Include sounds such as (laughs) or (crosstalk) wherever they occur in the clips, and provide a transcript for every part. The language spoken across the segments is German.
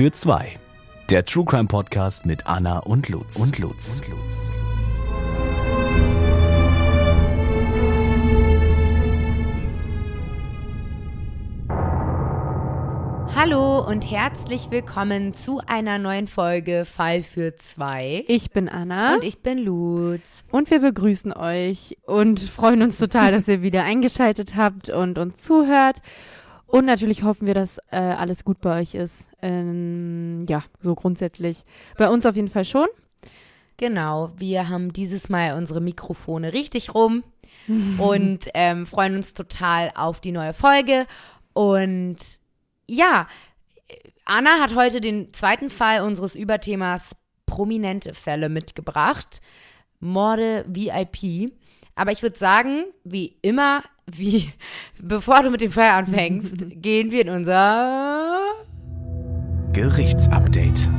für zwei. Der True Crime Podcast mit Anna und Lutz. Und Lutz. Und Lutz. Hallo und herzlich willkommen zu einer neuen Folge Fall für zwei. Ich bin Anna. Und ich bin Lutz. Und wir begrüßen euch und freuen uns total, dass ihr wieder eingeschaltet habt und uns zuhört. Und natürlich hoffen wir, dass äh, alles gut bei euch ist. Ähm, ja, so grundsätzlich. Bei uns auf jeden Fall schon. Genau, wir haben dieses Mal unsere Mikrofone richtig rum (laughs) und ähm, freuen uns total auf die neue Folge. Und ja, Anna hat heute den zweiten Fall unseres Überthemas prominente Fälle mitgebracht. Morde VIP. Aber ich würde sagen, wie immer, wie bevor du mit dem Fall anfängst, (laughs) gehen wir in unser Gerichtsupdate.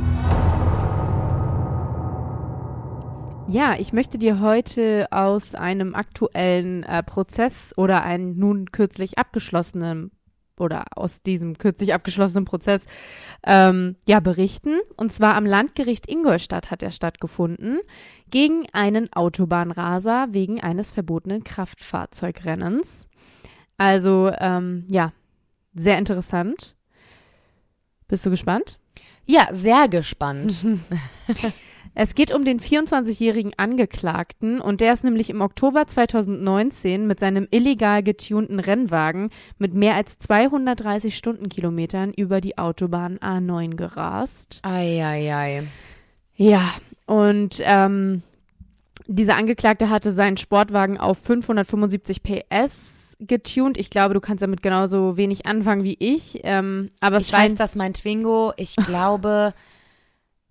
Ja, ich möchte dir heute aus einem aktuellen äh, Prozess oder einem nun kürzlich abgeschlossenen oder aus diesem kürzlich abgeschlossenen Prozess ähm, ja berichten. Und zwar am Landgericht Ingolstadt hat er stattgefunden gegen einen Autobahnraser wegen eines verbotenen Kraftfahrzeugrennens. Also ähm, ja, sehr interessant. Bist du gespannt? Ja, sehr gespannt. (laughs) Es geht um den 24-jährigen Angeklagten und der ist nämlich im Oktober 2019 mit seinem illegal getunten Rennwagen mit mehr als 230 Stundenkilometern über die Autobahn A9 gerast. Eieiei. Ja, und ähm, dieser Angeklagte hatte seinen Sportwagen auf 575 PS getuned. Ich glaube, du kannst damit genauso wenig anfangen wie ich. Ähm, aber es Ich weiß, dass mein Twingo, ich glaube, (laughs)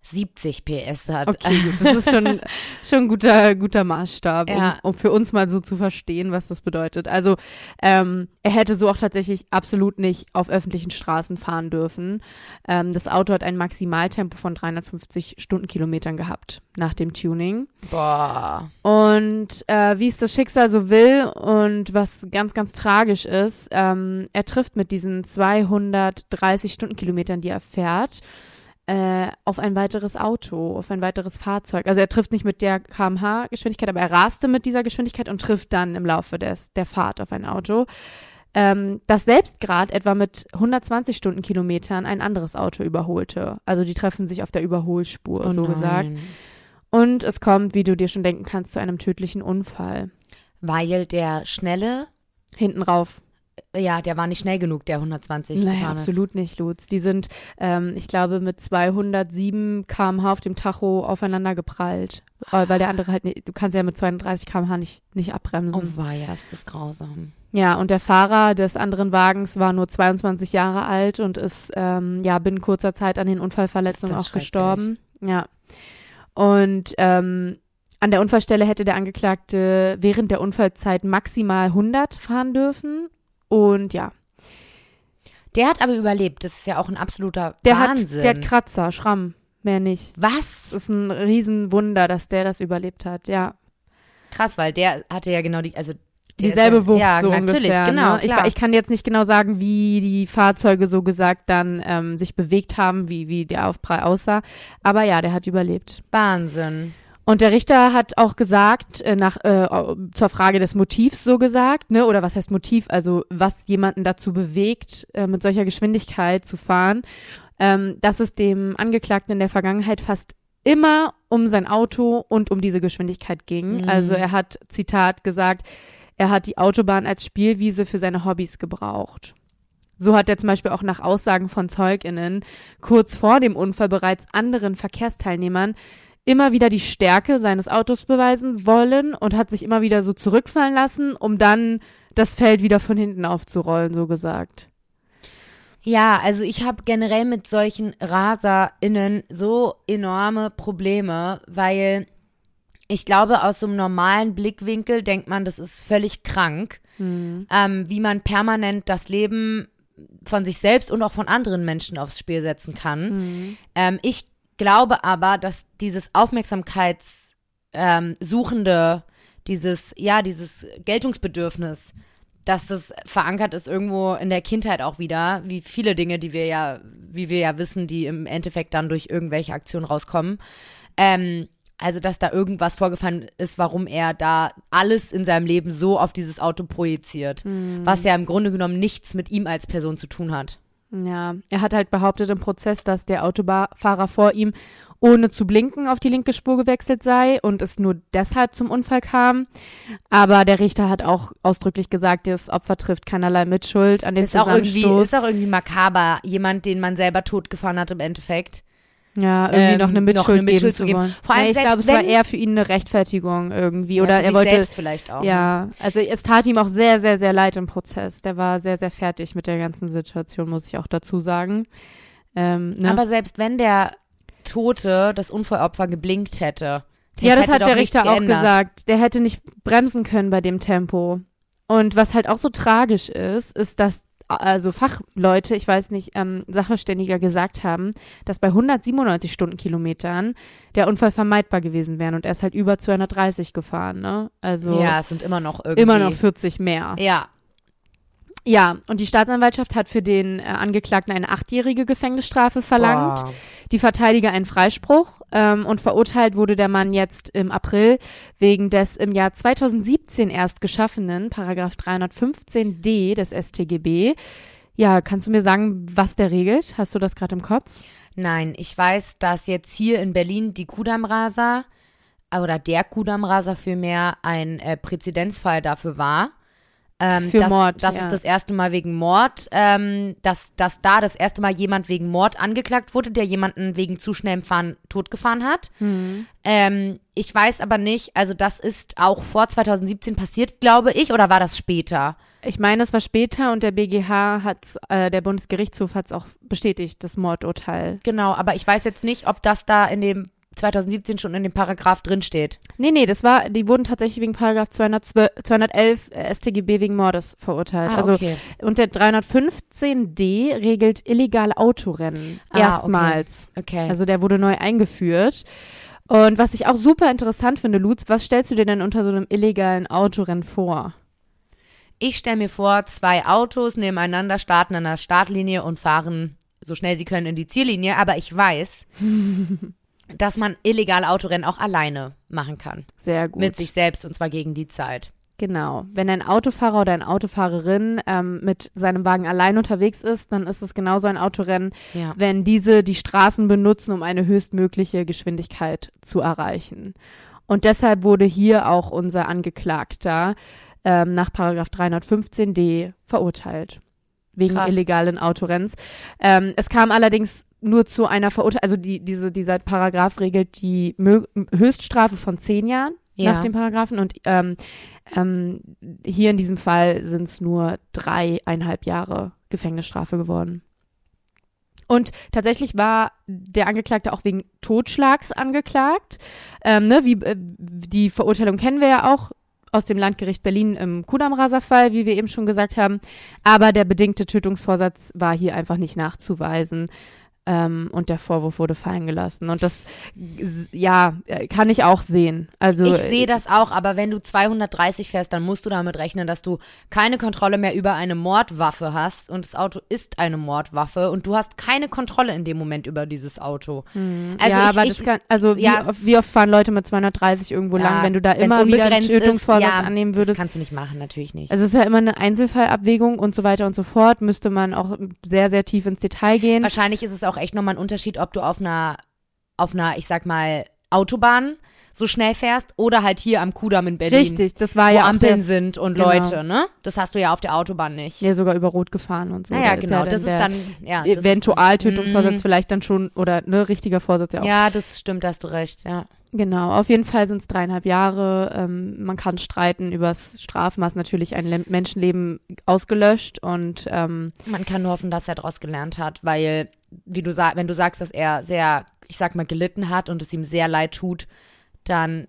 70 PS hat. Okay, gut. Das ist schon, (laughs) schon ein guter, guter Maßstab, um, Ja. um für uns mal so zu verstehen, was das bedeutet. Also, ähm, er hätte so auch tatsächlich absolut nicht auf öffentlichen Straßen fahren dürfen. Ähm, das Auto hat ein Maximaltempo von 350 Stundenkilometern gehabt nach dem Tuning. Boah. Und äh, wie es das Schicksal so will und was ganz, ganz tragisch ist, ähm, er trifft mit diesen 230 Stundenkilometern, die er fährt, äh, auf ein weiteres Auto, auf ein weiteres Fahrzeug. Also er trifft nicht mit der kmh-Geschwindigkeit, aber er raste mit dieser Geschwindigkeit und trifft dann im Laufe des, der Fahrt auf ein Auto. Ähm, das selbst gerade etwa mit 120 Stundenkilometern ein anderes Auto überholte. Also die treffen sich auf der Überholspur, Oh so nein. gesagt. Und es kommt, wie du dir schon denken kannst, zu einem tödlichen Unfall. Weil der schnelle, Hinten rauf. Ja, der war nicht schnell genug, der 120 Nein, absolut nicht, Lutz. Die sind, ähm, ich glaube, mit 207 km/h auf dem Tacho aufeinander geprallt. Äh, Weil der andere halt, nicht, du kannst ja mit 32 km/h nicht, nicht abbremsen. Oh weia, ist das grausam. Ja, und der Fahrer des anderen Wagens war nur 22 Jahre alt und ist ähm, ja binnen kurzer Zeit an den Unfallverletzungen auch gestorben. Ja. Und ähm, an der Unfallstelle hätte der Angeklagte während der Unfallzeit maximal 100 fahren dürfen. Und ja, Der hat aber überlebt. Das ist ja auch ein absoluter der Wahnsinn. hat, der hat Kratzer, Schramm, mehr nicht. Was? Es ist ein Riesenwunder, dass der das überlebt hat, ja. Krass, weil der hatte ja genau die, also Dieselbe Wucht ja, so natürlich, ungefähr. genau. ne? ich, ich kann jetzt nicht genau sagen, wie die Fahrzeuge so gesagt dann ähm, sich bewegt haben, wie, wie der Aufprall aussah. Aber ja, der hat überlebt. Wahnsinn. Und der Richter hat auch gesagt, äh, nach, äh, zur Frage des Motivs so gesagt, ne, oder was heißt Motiv, also was jemanden dazu bewegt, äh, mit solcher Geschwindigkeit zu fahren, ähm, dass es dem Angeklagten in der Vergangenheit fast immer um sein Auto und um diese Geschwindigkeit ging. Mhm. Also er hat, Zitat, gesagt, er hat die Autobahn als Spielwiese für seine Hobbys gebraucht. So hat er zum Beispiel auch nach Aussagen von ZeugInnen kurz vor dem Unfall bereits anderen Verkehrsteilnehmern immer wieder die Stärke seines Autos beweisen wollen und hat sich immer wieder so zurückfallen lassen, um dann das Feld wieder von hinten aufzurollen, so gesagt. Ja, also ich habe generell mit solchen RaserInnen so enorme Probleme, weil ich glaube, aus so einem normalen Blickwinkel denkt man, das ist völlig krank, Hm. ähm, wie man permanent das Leben von sich selbst und auch von anderen Menschen aufs Spiel setzen kann. Hm. Ähm, ich glaube aber, dass dieses Aufmerksamkeitssuchende, ähm, dieses, ja, dieses Geltungsbedürfnis, dass das verankert ist irgendwo in der Kindheit auch wieder, wie viele Dinge, die wir ja, wie wir ja wissen, die im Endeffekt dann durch irgendwelche Aktionen rauskommen. Ähm, also, dass da irgendwas vorgefallen ist, warum er da alles in seinem Leben so auf dieses Auto projiziert, Mhm. was ja im Grunde genommen nichts mit ihm als Person zu tun hat. Ja, er hat halt behauptet im Prozess, dass der Autofahrer vor ihm ohne zu blinken auf die linke Spur gewechselt sei und es nur deshalb zum Unfall kam. Aber der Richter hat auch ausdrücklich gesagt, das Opfer trifft keinerlei Mitschuld an dem Ist auch, Zusammenstoß. ist auch irgendwie makaber, jemand, den man selber totgefahren hat im Endeffekt. Ja, irgendwie ähm, noch eine noch Mitschuld, eine Mitschuld geben zu geben. Vor allem nee, ich glaube, es war eher für ihn eine Rechtfertigung irgendwie. Ja, Oder er wollte. selbst vielleicht auch. ne? Ja, also es tat ihm auch sehr, sehr, sehr leid im Prozess. Der war sehr, sehr fertig mit der ganzen Situation, muss ich auch dazu sagen. Ähm, ne? Aber selbst wenn der Tote, das Unfallopfer, geblinkt hätte. ja, das hat der Richter auch geändert. gesagt. Der hätte nicht bremsen können bei dem Tempo. Und was halt auch so tragisch ist, ist, dass also Fachleute, ich weiß nicht, ähm, Sachverständiger gesagt haben, dass bei 197 Stundenkilometern der Unfall vermeidbar gewesen wäre und er ist halt über 230 gefahren, ne? Also Ja, es sind immer noch irgendwie. immer noch 40 mehr. Ja, Ja, und die Staatsanwaltschaft hat für den äh, Angeklagten eine achtjährige Gefängnisstrafe verlangt. Boah. Die Verteidiger einen Freispruch ähm, und verurteilt wurde der Mann jetzt im April wegen des im Jahr 2017 erst geschaffenen Paragraph 315d des StGB. Ja, kannst du mir sagen, was der regelt? Hast du das gerade im Kopf? Nein, ich weiß, dass jetzt hier in Berlin die Kudamraser oder der Kudamraser vielmehr ein äh, Präzedenzfall dafür war. Ähm, Für dass, Mord, Das ja. ist das erste Mal wegen Mord, ähm, dass, dass da das erste Mal jemand wegen Mord angeklagt wurde, der jemanden wegen zu schnellem Fahren totgefahren hat. Ähm, ich weiß aber nicht, also das ist auch vor 2017 passiert, glaube ich, oder war das später? Ich meine, es war später und der BGH hat, äh, der Bundesgerichtshof hat es auch bestätigt, das Mordurteil. Genau, aber ich weiß jetzt nicht, ob das da in dem 2017 schon in dem Paragraph drinsteht. Nee, nee, das war, die wurden tatsächlich wegen Paragraph 212, 211 äh, StGB wegen Mordes verurteilt. Ah, also okay. und der 315d regelt illegale Autorennen Ah, erstmals. Okay. Also der wurde neu eingeführt. Und was ich auch super interessant finde, Lutz, was stellst du dir denn unter so einem illegalen Autorennen vor? Ich stelle mir vor, zwei Autos nebeneinander starten an der Startlinie und fahren so schnell sie können in die Ziellinie, aber ich weiß, (laughs) dass man illegale Autorennen auch alleine machen kann. Sehr gut. Mit sich selbst und zwar gegen die Zeit. Genau. Wenn ein Autofahrer oder eine Autofahrerin ähm, mit seinem Wagen allein unterwegs ist, dann ist es genauso ein Autorennen, Ja. wenn diese die Straßen benutzen, um eine höchstmögliche Geschwindigkeit zu erreichen. Und deshalb wurde hier auch unser Angeklagter ähm, nach Paragraph 315d verurteilt. Wegen Krass. illegalen Autorenns. Ähm, es kam allerdings nur zu einer Verurteilung, also die, diese, dieser Paragraph regelt die Mö Höchststrafe von zehn Jahren Ja. nach dem Paragraphen und ähm, ähm, hier in diesem Fall sind es nur dreieinhalb Jahre Gefängnisstrafe geworden. Und tatsächlich war der Angeklagte auch wegen Totschlags angeklagt. Ähm, ne, wie, äh, die Verurteilung kennen wir ja auch aus dem Landgericht Berlin im Kudamraser-Fall, wie wir eben schon gesagt haben. Aber der bedingte Tötungsvorsatz war hier einfach nicht nachzuweisen. Ähm, und der Vorwurf wurde fallen gelassen. Und das, ja, kann ich auch sehen. Also, Ich sehe das auch, aber wenn du 230 fährst, dann musst du damit rechnen, dass du keine Kontrolle mehr über eine Mordwaffe hast und das Auto ist eine Mordwaffe und du hast keine Kontrolle in dem Moment über dieses Auto. Also Hm. ja, ich, aber ich, das kann, also wie, ja, oft, wie oft fahren Leute mit 230 irgendwo Ja, lang, wenn du da immer wieder einen Tötungsvorsatz ja, annehmen das würdest? kannst du nicht machen, natürlich nicht. Also es ist ja immer eine Einzelfallabwägung und so weiter und so fort. Müsste man auch sehr, sehr tief ins Detail gehen. Wahrscheinlich ist es auch echt nochmal ein Unterschied, ob du auf einer, auf einer, ich sag mal, Autobahn so schnell fährst oder halt hier am Kudamm in Berlin. Richtig, das war Wo ja Ampeln sind und Genau. Leute, ne? Das hast du ja auf der Autobahn nicht. ja sogar über Rot gefahren und so. naja, Da genau. ja das ist dann, ja. ist- Eventualtötungsvorsatz Mhm. vielleicht dann schon oder ne richtiger Vorsatz ja auch. Ja, das stimmt, da hast du recht, ja. Genau, auf jeden Fall sind es dreieinhalb Jahre. Ähm, man kann streiten über das Strafmaß, natürlich ein Le Menschenleben ausgelöscht und ähm, Man kann nur hoffen, dass er daraus gelernt hat, weil, wie du sagst, wenn du sagst, dass er sehr, ich sag mal, gelitten hat und es ihm sehr leid tut, dann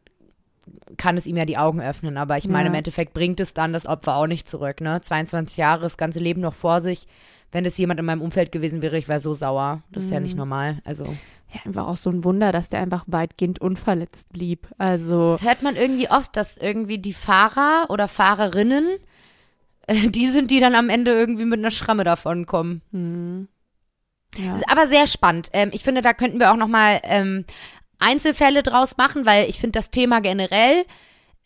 kann es ihm ja die Augen öffnen. Aber ich meine, Ja. im Endeffekt bringt es dann das Opfer auch nicht zurück, ne? 22 Jahre, das ganze Leben noch vor sich. Wenn es jemand in meinem Umfeld gewesen wäre, ich wäre so sauer. Das ist ja Mhm. nicht normal. Also, ja, einfach auch so ein Wunder, dass der einfach weitgehend unverletzt blieb. Also das hört man irgendwie oft, dass irgendwie die Fahrer oder Fahrerinnen äh, die sind, die dann am Ende irgendwie mit einer Schramme davon kommen. Hm. Ja. Aber sehr spannend. Ähm, ich finde, da könnten wir auch noch mal ähm, Einzelfälle draus machen, weil ich finde das Thema generell,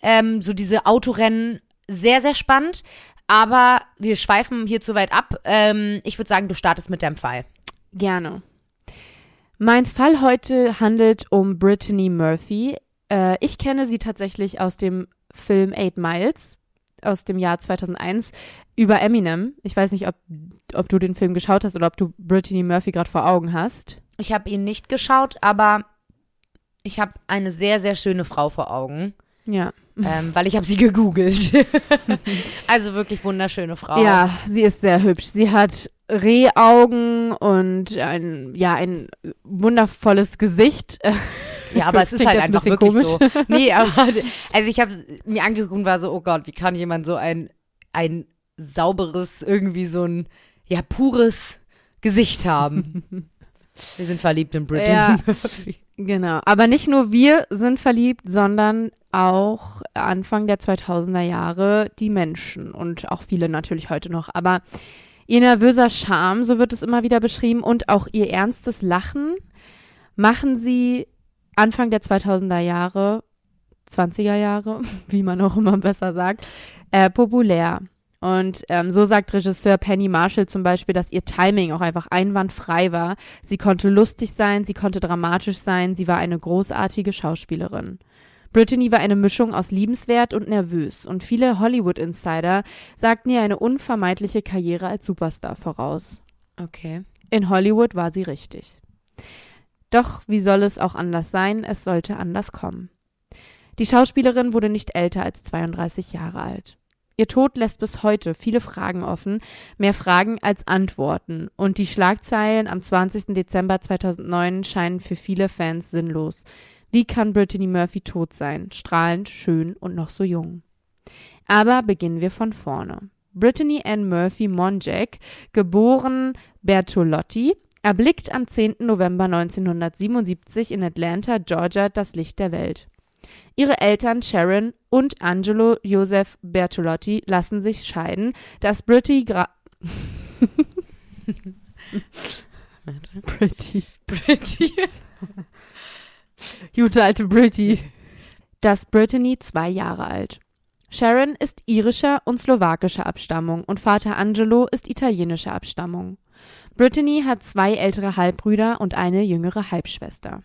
ähm, so diese Autorennen, sehr, sehr spannend. Aber wir schweifen hier zu weit ab. Ähm, ich würde sagen, du startest mit deinem Fall. Gerne. Mein Fall heute handelt um Brittany Murphy. Äh, ich kenne sie tatsächlich aus dem Film Eight Miles aus dem Jahr 2001 über Eminem. Ich weiß nicht, ob, ob du den Film geschaut hast oder ob du Brittany Murphy gerade vor Augen hast. Ich habe ihn nicht geschaut, aber ich habe eine sehr, sehr schöne Frau vor Augen, Ja. ähm, weil ich habe sie gegoogelt. (laughs) also wirklich wunderschöne Frau. Ja, sie ist sehr hübsch. Sie hat Rehaugen und ein, ja, ein wundervolles Gesicht. Ja, (laughs) aber es ist halt ein einfach bisschen wirklich so. Nee, (laughs) aber also ich habe mir angeguckt und war so, oh Gott, wie kann jemand so ein ein sauberes irgendwie so ein ja pures Gesicht haben. Wir sind verliebt in Brittany Ja. Genau. Aber nicht nur wir sind verliebt, sondern auch Anfang der 2000er Jahre die Menschen und auch viele natürlich heute noch. Aber ihr nervöser Charme, so wird es immer wieder beschrieben, und auch ihr ernstes Lachen machen sie Anfang der 2000er Jahre, 20er Jahre, (laughs) wie man auch immer besser sagt, äh, populär. Und ähm, so sagt Regisseur Penny Marshall zum Beispiel, dass ihr Timing auch einfach einwandfrei war. Sie konnte lustig sein, sie konnte dramatisch sein, sie war eine großartige Schauspielerin. Brittany war eine Mischung aus liebenswert und nervös und viele Hollywood-Insider sagten ihr eine unvermeidliche Karriere als Superstar voraus. Okay. In Hollywood war sie richtig. Doch wie soll es auch anders sein? Es sollte anders kommen. Die Schauspielerin wurde nicht älter als 32 Jahre alt. Ihr Tod lässt bis heute viele Fragen offen, mehr Fragen als Antworten, und die Schlagzeilen am 20. Dezember 2009 scheinen für viele Fans sinnlos. Wie kann Brittany Murphy tot sein, strahlend, schön und noch so jung? Aber beginnen wir von vorne. Brittany Ann Murphy Monjack, geboren Bertolotti, erblickt am 10. November 1977 in Atlanta, Georgia, das Licht der Welt. Ihre Eltern Sharon und Angelo Joseph Bertolotti lassen sich scheiden, dass Brittany gra Warte. Pretty. Pretty. (laughs) Gute alte Britty. Das Brittany zwei Jahre alt. Sharon ist irischer und slowakischer Abstammung und Vater Angelo ist italienischer Abstammung. Brittany hat zwei ältere Halbbrüder und eine jüngere Halbschwester.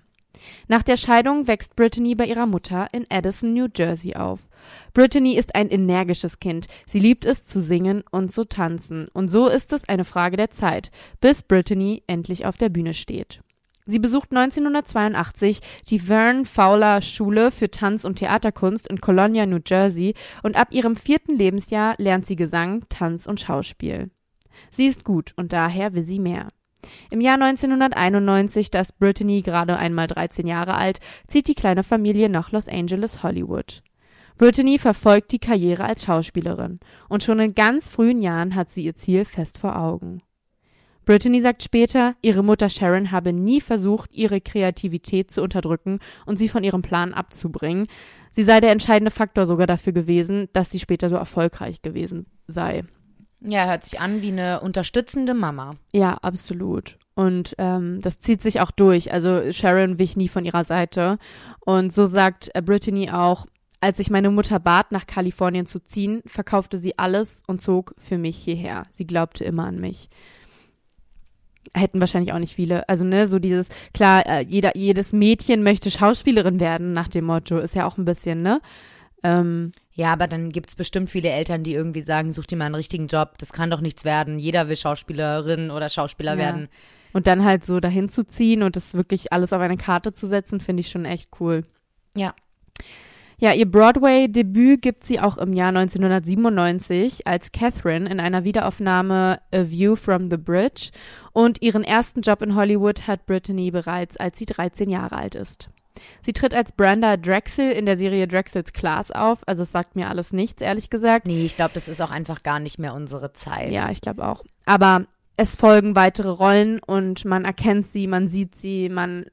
Nach der Scheidung wächst Brittany bei ihrer Mutter in Addison, New Jersey auf. Brittany ist ein energisches Kind. Sie liebt es zu singen und zu tanzen. Und so ist es eine Frage der Zeit, bis Brittany endlich auf der Bühne steht. Sie besucht 1982 die Vern Fowler Schule für Tanz- und Theaterkunst in Colonia, New Jersey und ab ihrem vierten Lebensjahr lernt sie Gesang, Tanz und Schauspiel. Sie ist gut und daher will sie mehr. Im Jahr 1991, da ist Brittany gerade einmal 13 Jahre alt, zieht die kleine Familie nach Los Angeles, Hollywood. Brittany verfolgt die Karriere als Schauspielerin und schon in ganz frühen Jahren hat sie ihr Ziel fest vor Augen. Brittany sagt später, ihre Mutter Sharon habe nie versucht, ihre Kreativität zu unterdrücken und sie von ihrem Plan abzubringen. Sie sei der entscheidende Faktor sogar dafür gewesen, dass sie später so erfolgreich gewesen sei. Ja, hört sich an wie eine unterstützende Mama. Ja, absolut. Und ähm, das zieht sich auch durch. Also Sharon wich nie von ihrer Seite. Und so sagt äh, Brittany auch, als ich meine Mutter bat, nach Kalifornien zu ziehen, verkaufte sie alles und zog für mich hierher. Sie glaubte immer an mich. Hätten wahrscheinlich auch nicht viele. Also, ne, so dieses, klar, äh, jeder, jedes Mädchen möchte Schauspielerin werden, nach dem Motto. Ist ja auch ein bisschen, ne? Ähm, Ja, aber dann gibt's bestimmt viele Eltern, die irgendwie sagen, such dir mal einen richtigen Job, das kann doch nichts werden. Jeder will Schauspielerin oder Schauspieler Ja. werden. und dann halt so dahin zu ziehen und das wirklich alles auf eine Karte zu setzen, finde ich schon echt cool. Ja. Ja, ihr Broadway-Debüt gibt sie auch im Jahr 1997 als Catherine in einer Wiederaufnahme A View from the Bridge und ihren ersten Job in Hollywood hat Brittany bereits, als sie 13 Jahre alt ist. Sie tritt als Brenda Drexel in der Serie Drexels Class auf, also es sagt mir alles nichts, ehrlich gesagt. Nee, ich glaube, das ist auch einfach gar nicht mehr unsere Zeit. Ja, ich glaube auch. Aber es folgen weitere Rollen und man erkennt sie, man sieht sie, man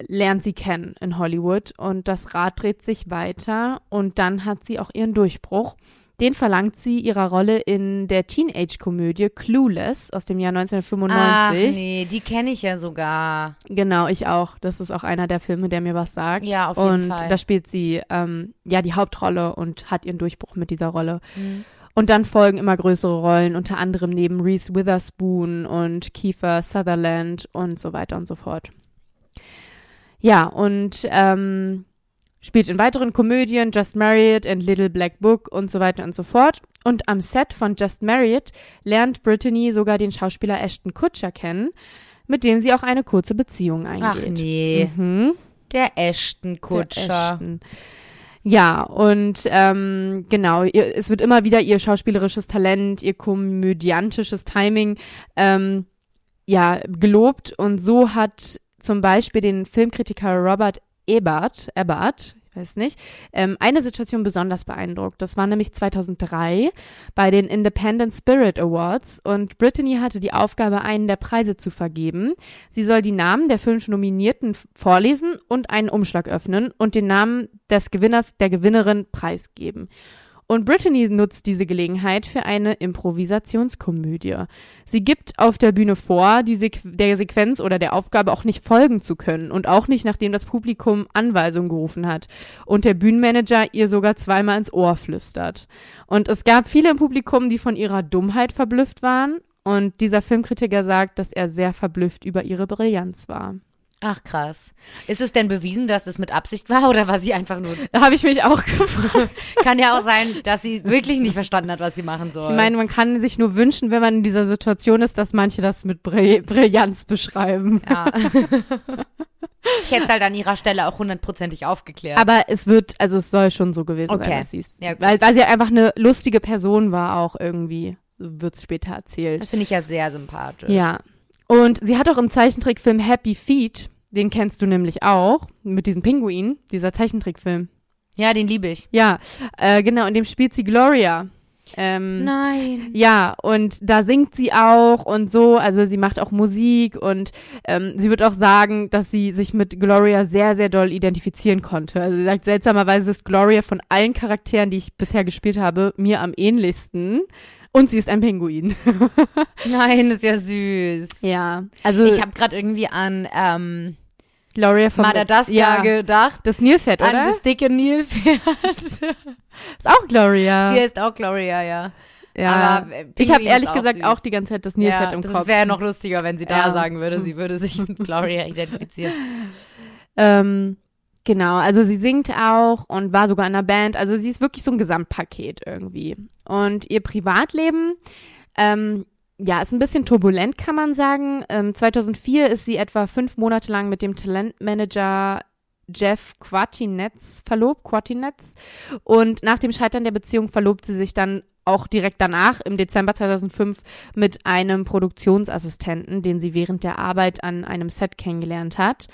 lernt sie kennen in Hollywood und das Rad dreht sich weiter und dann hat sie auch ihren Durchbruch. Den verlangt sie ihrer Rolle in der Teenage-Komödie Clueless aus dem Jahr 1995. Ach nee, die kenne ich ja sogar. Genau, ich auch. Das ist auch einer der Filme, der mir was sagt. Ja, auf jeden und Fall. da spielt sie ähm, ja die Hauptrolle und hat ihren Durchbruch mit dieser Rolle. Mhm. Und dann folgen immer größere Rollen, unter anderem neben Reese Witherspoon und Kiefer Sutherland und so weiter und so fort. Ja, und ähm, spielt in weiteren Komödien, Just Married and Little Black Book und so weiter und so fort. Und am Set von Just Married lernt Brittany sogar den Schauspieler Ashton Kutcher kennen, mit dem sie auch eine kurze Beziehung eingeht. Ach nee, Mhm. der Ashton Der Kutscher. Ashton. Ja, und ähm, genau, ihr, es wird immer wieder ihr schauspielerisches Talent, ihr komödiantisches Timing ähm, ja, gelobt. Und so hat zum Beispiel den Filmkritiker Robert Ebert, Ebert, ich weiß nicht, ähm, eine Situation besonders beeindruckt. Das war nämlich 2003 bei den Independent Spirit Awards und Brittany hatte die Aufgabe, einen der Preise zu vergeben. Sie soll die Namen der fünf Nominierten vorlesen und einen Umschlag öffnen und den Namen des Gewinners, der Gewinnerin preisgeben. Und Brittany nutzt diese Gelegenheit für eine Improvisationskomödie. Sie gibt auf der Bühne vor, Sequ der Sequenz oder der Aufgabe auch nicht folgen zu können und auch nicht, nachdem das Publikum Anweisungen gerufen hat und der Bühnenmanager ihr sogar zweimal ins Ohr flüstert. Und es gab viele im Publikum, die von ihrer Dummheit verblüfft waren und dieser Filmkritiker sagt, dass er sehr verblüfft über ihre Brillanz war. Ach krass. Ist es denn bewiesen, dass es mit Absicht war oder war sie einfach nur. Habe ich mich auch gefragt. Kann ja auch sein, dass sie wirklich nicht verstanden hat, was sie machen soll. Ich meine, man kann sich nur wünschen, wenn man in dieser Situation ist, dass manche das mit Brill Brillanz beschreiben. ja. ich hätte es halt an ihrer Stelle auch hundertprozentig aufgeklärt. Aber es wird, also es soll schon so gewesen Okay. sein, dass sie es. Ja, weil, weil sie einfach eine lustige Person war, auch irgendwie. Wird es später erzählt. das finde ich ja sehr sympathisch. Ja. Und sie hat auch im Zeichentrickfilm Happy Feet, den kennst du nämlich auch, mit diesem Pinguin, dieser Zeichentrickfilm. Ja, den liebe ich. Ja, äh, genau, in dem spielt sie Gloria. Ähm, Nein. Ja, und da singt sie auch und so, also sie macht auch Musik und ähm, sie wird auch sagen, dass sie sich mit Gloria sehr, sehr doll identifizieren konnte. Also sie sagt, seltsamerweise ist Gloria von allen Charakteren, die ich bisher gespielt habe, mir am ähnlichsten. Und sie ist ein Pinguin. (laughs) Nein, ist ja süß. Ja, also Ich habe gerade irgendwie an ähm, Gloria von Madagascar ja, gedacht. das Nilpferd, An oder? das dicke Nilpferd. (laughs) Ist auch Gloria. Die ist auch Gloria, ja. ja. aber, äh, ich habe ehrlich auch gesagt süß. auch die ganze Zeit das Nilpferd ja, im das Kopf. wäre noch lustiger, wenn sie da Ja. sagen würde, sie würde sich mit Gloria identifizieren. (laughs) Ähm, genau, also sie singt auch und war sogar in einer Band. Also sie ist wirklich so ein Gesamtpaket irgendwie. Und ihr Privatleben, ähm, ja, ist ein bisschen turbulent, kann man sagen. Ähm, 2004 ist sie etwa fünf Monate lang mit dem Talentmanager Jeff Quartinetz verlobt, Quartinetz. Und nach dem Scheitern der Beziehung verlobt sie sich dann auch direkt danach, im Dezember 2005, mit einem Produktionsassistenten, den sie während der Arbeit an einem Set kennengelernt hat.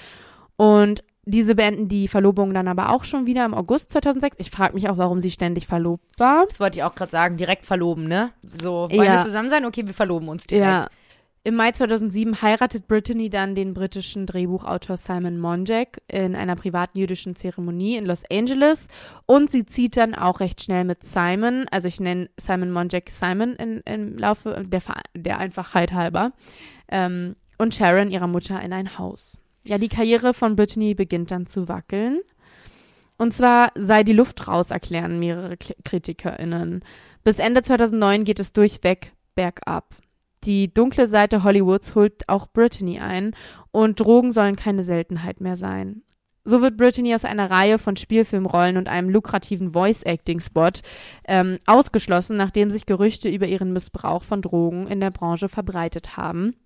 Und diese beenden die Verlobung dann aber auch schon wieder im August 2006. Ich frage mich auch, warum sie ständig verlobt war. Das wollte ich auch gerade sagen, direkt verloben, ne? So, wollen Ja. wir zusammen sein? Okay, wir verloben uns direkt. Ja. Im Mai 2007 heiratet Brittany dann den britischen Drehbuchautor Simon Monjack in einer privaten jüdischen Zeremonie in Los Angeles und sie zieht dann auch recht schnell mit Simon, also ich nenne Simon Monjack Simon in, im Laufe der, der Einfachheit halber, ähm, und Sharon, ihrer Mutter, in ein Haus. Ja, die Karriere von Brittany beginnt dann zu wackeln. Und zwar sei die Luft raus, erklären mehrere KritikerInnen. Bis Ende 2009 geht es durchweg bergab. Die dunkle Seite Hollywoods holt auch Brittany ein und Drogen sollen keine Seltenheit mehr sein. So wird Brittany aus einer Reihe von Spielfilmrollen und einem lukrativen Voice-Acting-Spot ähm, ausgeschlossen, nachdem sich Gerüchte über ihren Missbrauch von Drogen in der Branche verbreitet haben.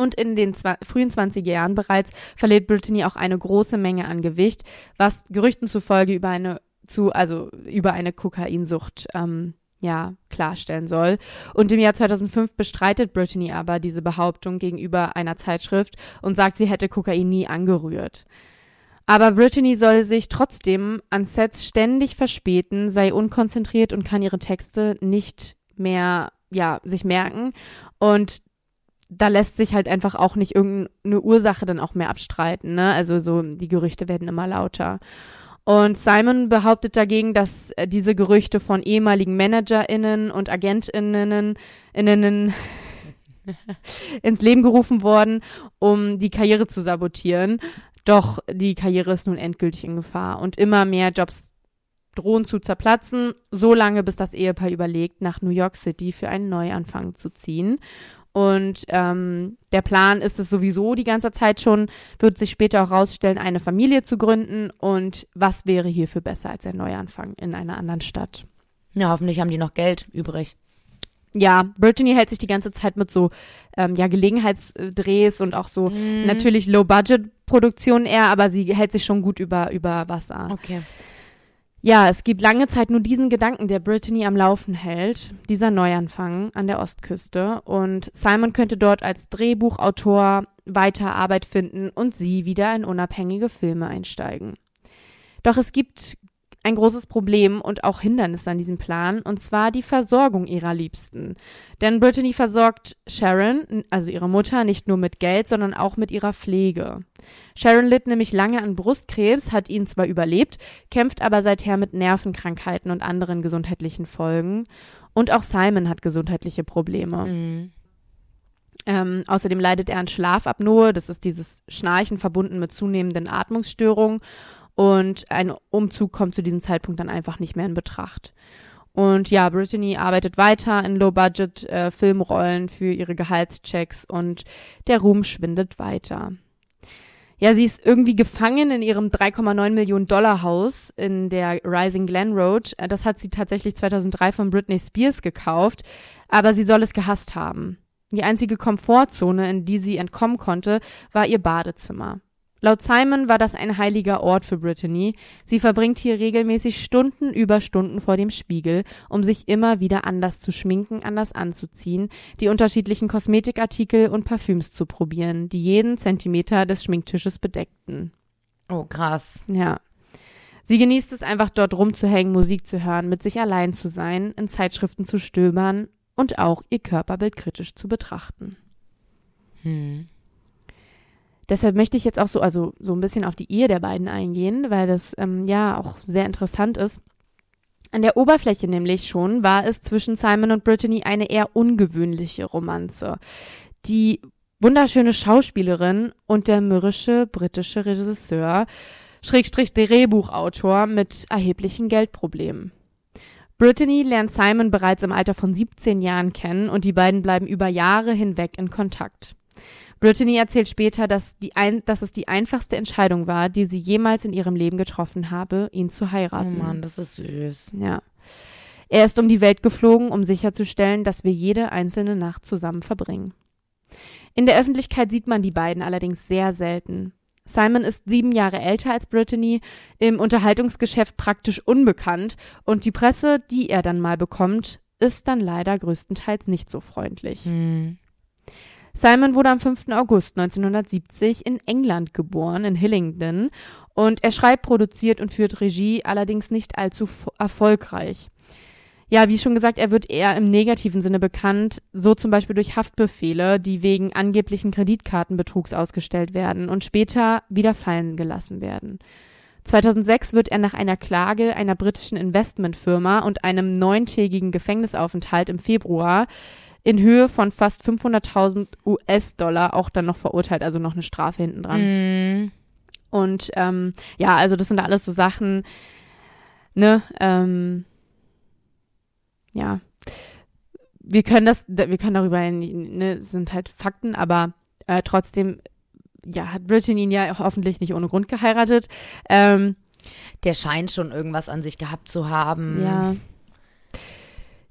Und in den frühen 20er Jahren bereits verliert Brittany auch eine große Menge an Gewicht, was Gerüchten zufolge über eine zu also über eine Kokainsucht ähm, ja klarstellen soll. Und im Jahr 2005 bestreitet Brittany aber diese Behauptung gegenüber einer Zeitschrift und sagt, sie hätte Kokain nie angerührt. Aber Brittany soll sich trotzdem an Sets ständig verspäten, sei unkonzentriert und kann ihre Texte nicht mehr, ja, sich merken. Und da lässt sich halt einfach auch nicht irgendeine Ursache dann auch mehr abstreiten, ne? Also so, die Gerüchte werden immer lauter. Und Simon behauptet dagegen, dass äh, diese Gerüchte von ehemaligen ManagerInnen und AgentInnen innen, (laughs) ins Leben gerufen worden, um die Karriere zu sabotieren. Doch die Karriere ist nun endgültig in Gefahr und immer mehr Jobs drohen zu zerplatzen, so lange bis das Ehepaar überlegt, nach New York City für einen Neuanfang zu ziehen. Und ähm, der Plan ist es sowieso die ganze Zeit schon, wird sich später auch rausstellen, eine Familie zu gründen. Und was wäre hierfür besser als ein Neuanfang in einer anderen Stadt? Ja, hoffentlich haben die noch Geld übrig. Ja, Brittany hält sich die ganze Zeit mit so ähm, ja, Gelegenheitsdrehs und auch so Mhm. natürlich Low-Budget-Produktionen eher, aber sie hält sich schon gut über, über Wasser. Okay. Ja, es gibt lange Zeit nur diesen Gedanken, der Brittany am Laufen hält, dieser Neuanfang an der Ostküste. Und Simon könnte dort als Drehbuchautor weiter Arbeit finden und sie wieder in unabhängige Filme einsteigen. Doch es gibt ein großes Problem und auch Hindernisse an diesem Plan, und zwar die Versorgung ihrer Liebsten. Denn Brittany versorgt Sharon, also ihre Mutter, nicht nur mit Geld, sondern auch mit ihrer Pflege. Sharon litt nämlich lange an Brustkrebs, hat ihn zwar überlebt, kämpft aber seither mit Nervenkrankheiten und anderen gesundheitlichen Folgen. Und auch Simon hat gesundheitliche Probleme. Mhm. Ähm, außerdem leidet er an Schlafapnoe. Das ist dieses Schnarchen verbunden mit zunehmenden Atmungsstörungen. Und ein Umzug kommt zu diesem Zeitpunkt dann einfach nicht mehr in Betracht. Und ja, Brittany arbeitet weiter in Low-Budget-Filmrollen für ihre Gehaltschecks und der Ruhm schwindet weiter. Ja, sie ist irgendwie gefangen in ihrem 3,9 Millionen Dollar Haus in der Rising Glen Road. Äh, Das hat sie tatsächlich 2003 von Britney Spears gekauft, aber sie soll es gehasst haben. Die einzige Komfortzone, in die sie entkommen konnte, war ihr Badezimmer. Laut Simon war das ein heiliger Ort für Brittany. Sie verbringt hier regelmäßig Stunden über Stunden vor dem Spiegel, um sich immer wieder anders zu schminken, anders anzuziehen, die unterschiedlichen Kosmetikartikel und Parfüms zu probieren, die jeden Zentimeter des Schminktisches bedeckten. Oh, krass. Ja. Sie genießt es einfach dort rumzuhängen, Musik zu hören, mit sich allein zu sein, in Zeitschriften zu stöbern und auch ihr Körperbild kritisch zu betrachten. Hm. Deshalb möchte ich jetzt auch so, also so ein bisschen auf die Ehe der beiden eingehen, weil das ähm, ja auch sehr interessant ist. An der Oberfläche nämlich schon war es zwischen Simon und Brittany eine eher ungewöhnliche Romanze. Die wunderschöne Schauspielerin und der mürrische britische Regisseur, Schrägstrich Drehbuchautor mit erheblichen Geldproblemen. Brittany lernt Simon bereits im Alter von 17 Jahren kennen und die beiden bleiben über Jahre hinweg in Kontakt. Brittany erzählt später, dass, die ein, dass es die einfachste Entscheidung war, die sie jemals in ihrem Leben getroffen habe, ihn zu Oh heiraten. Mann, das ist süß. Ja. Er ist um die Welt geflogen, um sicherzustellen, dass wir jede einzelne Nacht zusammen verbringen. In der Öffentlichkeit sieht man die beiden allerdings sehr selten. Simon ist sieben Jahre älter als Brittany, im Unterhaltungsgeschäft praktisch unbekannt und die Presse, die er dann mal bekommt, ist dann leider größtenteils nicht so freundlich. Hm. Simon wurde am 5. August 1970 in England geboren, in Hillingdon, und er schreibt, produziert und führt Regie, allerdings nicht allzu erfolgreich. Ja, wie schon gesagt, er wird eher im negativen Sinne bekannt, so zum Beispiel durch Haftbefehle, die wegen angeblichen Kreditkartenbetrugs ausgestellt werden und später wieder fallen gelassen werden. 2006 wird er nach einer Klage einer britischen Investmentfirma und einem neuntägigen Gefängnisaufenthalt im Februar in Höhe von fast 500.000 US-Dollar auch dann noch verurteilt, also noch eine Strafe hinten dran. Hm. Und ähm, ja, also das sind alles so Sachen, ne, ähm, ja, wir können das, wir können darüber, ne, sind halt Fakten, aber äh, trotzdem, ja, hat Brittany ihn ja hoffentlich nicht ohne Grund geheiratet. Ähm, Der scheint schon irgendwas an sich gehabt zu haben. Ja.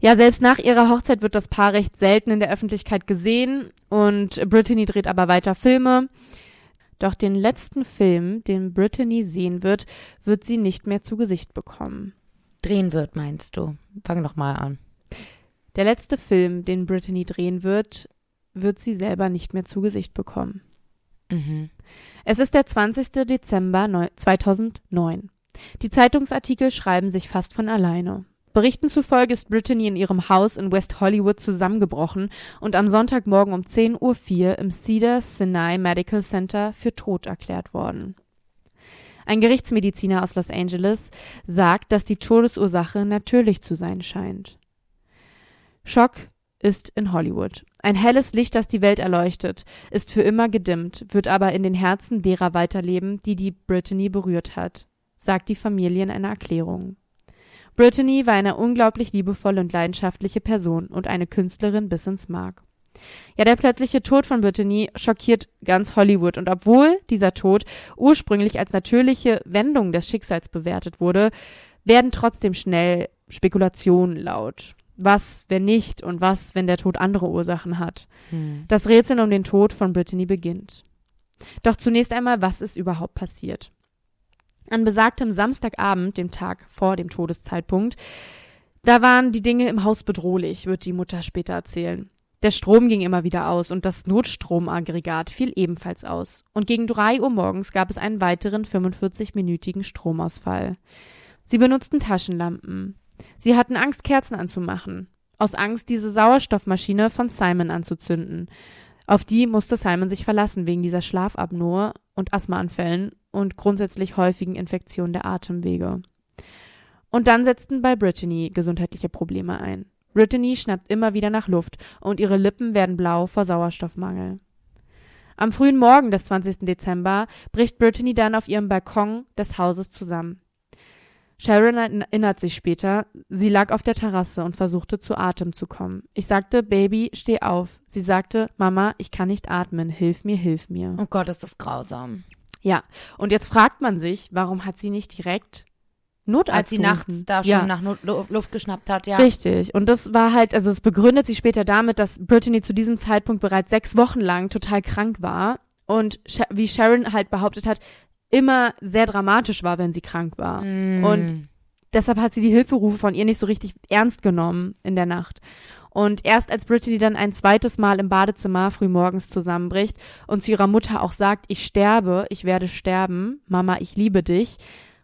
Ja, selbst nach ihrer Hochzeit wird das Paar recht selten in der Öffentlichkeit gesehen und Brittany dreht aber weiter Filme. Doch den letzten Film, den Brittany sehen wird, wird sie nicht mehr zu Gesicht bekommen. Drehen wird, meinst du? Fang doch mal an. Der letzte Film, den Brittany drehen wird, wird sie selber nicht mehr zu Gesicht bekommen. Mhm. Es ist der 20. Dezember neu- 2009. Die Zeitungsartikel schreiben sich fast von alleine. Berichten zufolge ist Brittany in ihrem Haus in West Hollywood zusammengebrochen und am Sonntagmorgen um 10.04 Uhr im Cedar Sinai Medical Center für tot erklärt worden. Ein Gerichtsmediziner aus Los Angeles sagt, dass die Todesursache natürlich zu sein scheint. Schock ist in Hollywood. Ein helles Licht, das die Welt erleuchtet, ist für immer gedimmt, wird aber in den Herzen derer weiterleben, die die Brittany berührt hat, sagt die Familie in einer Erklärung. Brittany war eine unglaublich liebevolle und leidenschaftliche Person und eine Künstlerin bis ins Mark. Ja, der plötzliche Tod von Brittany schockiert ganz Hollywood und obwohl dieser Tod ursprünglich als natürliche Wendung des Schicksals bewertet wurde, werden trotzdem schnell Spekulationen laut. Was, wenn nicht und was, wenn der Tod andere Ursachen hat. Hm. Das Rätsel um den Tod von Brittany beginnt. Doch zunächst einmal, was ist überhaupt passiert? An besagtem Samstagabend, dem Tag vor dem Todeszeitpunkt, da waren die Dinge im Haus bedrohlich, wird die Mutter später erzählen. Der Strom ging immer wieder aus und das Notstromaggregat fiel ebenfalls aus. Und gegen drei Uhr morgens gab es einen weiteren 45-minütigen Stromausfall. Sie benutzten Taschenlampen. Sie hatten Angst, Kerzen anzumachen. Aus Angst, diese Sauerstoffmaschine von Simon anzuzünden. Auf die musste Simon sich verlassen wegen dieser Schlafapnoe und Asthmaanfällen und grundsätzlich häufigen Infektionen der Atemwege. Und dann setzten bei Brittany gesundheitliche Probleme ein. Brittany schnappt immer wieder nach Luft und ihre Lippen werden blau vor Sauerstoffmangel. Am frühen Morgen des 20. Dezember bricht Brittany dann auf ihrem Balkon des Hauses zusammen. Sharon erinnert sich später, sie lag auf der Terrasse und versuchte zu Atem zu kommen. Ich sagte, Baby, steh auf. Sie sagte, Mama, ich kann nicht atmen, hilf mir, hilf mir. Oh Gott, ist das grausam. Ja, und jetzt fragt man sich, warum hat sie nicht direkt Notarzt Als sie nachts da schon ja. nach Not Lu- Luft geschnappt hat, ja. Richtig. Und das war halt, also es begründet sich später damit, dass Brittany zu diesem Zeitpunkt bereits sechs Wochen lang total krank war und wie Sharon halt behauptet hat, immer sehr dramatisch war, wenn sie krank war. Mm. Und deshalb hat sie die Hilferufe von ihr nicht so richtig ernst genommen in der Nacht. Und erst als Brittany dann ein zweites Mal im Badezimmer frühmorgens zusammenbricht und zu ihrer Mutter auch sagt, ich sterbe, ich werde sterben, Mama, ich liebe dich,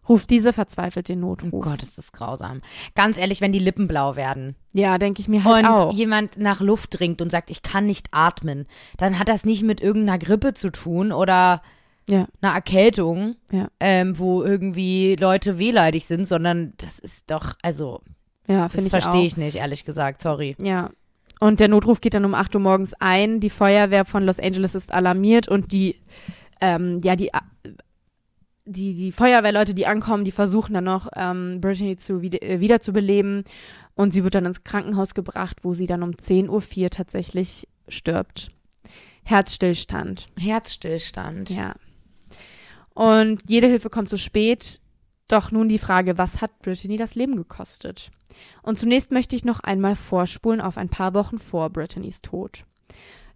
ruft diese verzweifelt den Oh Notruf. Gott, ist das grausam. Ganz ehrlich, wenn die Lippen blau werden Ja, denke ich mir halt und auch. jemand nach Luft dringt und sagt, ich kann nicht atmen, dann hat das nicht mit irgendeiner Grippe zu tun oder Ja. einer Erkältung, Ja. ähm, wo irgendwie Leute wehleidig sind, sondern das ist doch, also, Ja, das finde ich verstehe auch. ich nicht, ehrlich gesagt, sorry. Ja. Und der Notruf geht dann um 8 Uhr morgens ein. Die Feuerwehr von Los Angeles ist alarmiert und die, ähm, ja, die, die, die Feuerwehrleute, die ankommen, die versuchen dann noch, ähm, Brittany zu, wieder, äh, wiederzubeleben. Und sie wird dann ins Krankenhaus gebracht, wo sie dann um 10.04 Uhr tatsächlich stirbt. Herzstillstand. Herzstillstand. Ja. Und jede Hilfe kommt zu spät. Doch nun die Frage, was hat Brittany das Leben gekostet? Und zunächst möchte ich noch einmal vorspulen auf ein paar Wochen vor Brittany's Tod.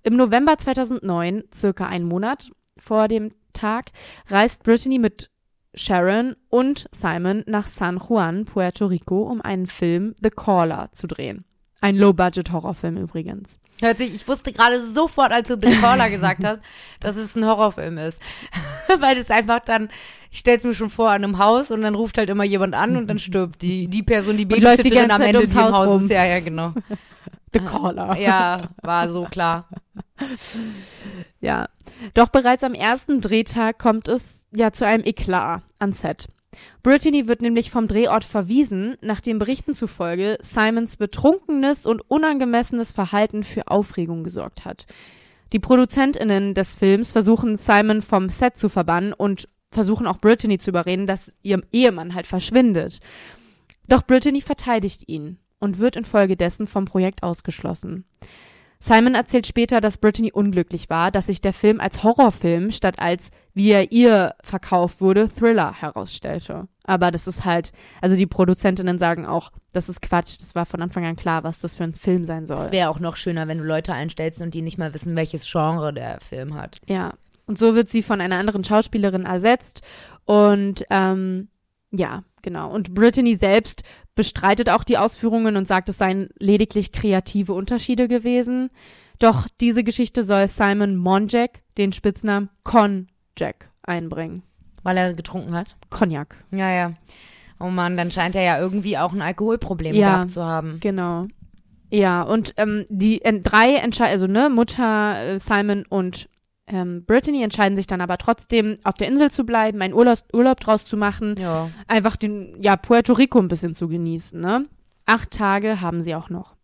Im November 2009, circa einen Monat vor dem Tag, reist Brittany mit Sharon und Simon nach San Juan, Puerto Rico, um einen Film The Caller zu drehen. Ein Low-Budget-Horrorfilm übrigens. Hört sich, ich wusste gerade sofort, als du The Caller gesagt hast, dass es ein Horrorfilm ist. (laughs) Weil es einfach dann, ich stell's mir schon vor, an einem Haus und dann ruft halt immer jemand an und dann stirbt die, die Person, die Und läuft die Babysitterin am Ende Haus Haus rum. ist. Ja, ja, genau. (laughs) The Caller. Ja, war so klar. Ja. Doch bereits am ersten Drehtag kommt es ja zu einem Eklat an Set. Brittany wird nämlich vom Drehort verwiesen, nachdem Berichten zufolge Simons betrunkenes und unangemessenes Verhalten für Aufregung gesorgt hat. Die ProduzentInnen des Films versuchen Simon vom Set zu verbannen und versuchen auch Brittany zu überreden, dass ihr Ehemann halt verschwindet. Doch Brittany verteidigt ihn und wird infolgedessen vom Projekt ausgeschlossen. Simon erzählt später, dass Brittany unglücklich war, dass sich der Film als Horrorfilm statt als, wie er ihr verkauft wurde, Thriller herausstellte. Aber das ist halt, also die Produzentinnen sagen auch, das ist Quatsch, das war von Anfang an klar, was das für ein Film sein soll. Es wäre auch noch schöner, wenn du Leute einstellst und die nicht mal wissen, welches Genre der Film hat. Ja. Und so wird sie von einer anderen Schauspielerin ersetzt. Und ähm, ja, genau. Und Brittany selbst bestreitet auch die Ausführungen und sagt, es seien lediglich kreative Unterschiede gewesen. Doch diese Geschichte soll Simon Monjack den Spitznamen Con Jack einbringen. Weil er getrunken hat. Cognac. Ja, ja. Oh Mann, dann scheint er ja irgendwie auch ein Alkoholproblem Ja. gehabt zu haben. Genau. Ja, und ähm, die äh, drei Entscheidungen, also ne, Mutter, äh, Simon und ähm, Brittany entscheiden sich dann aber trotzdem, auf der Insel zu bleiben, einen Urlaub, Urlaub draus zu machen, Ja. einfach den, ja, Puerto Rico ein bisschen zu genießen, ne? Acht Tage haben sie auch noch.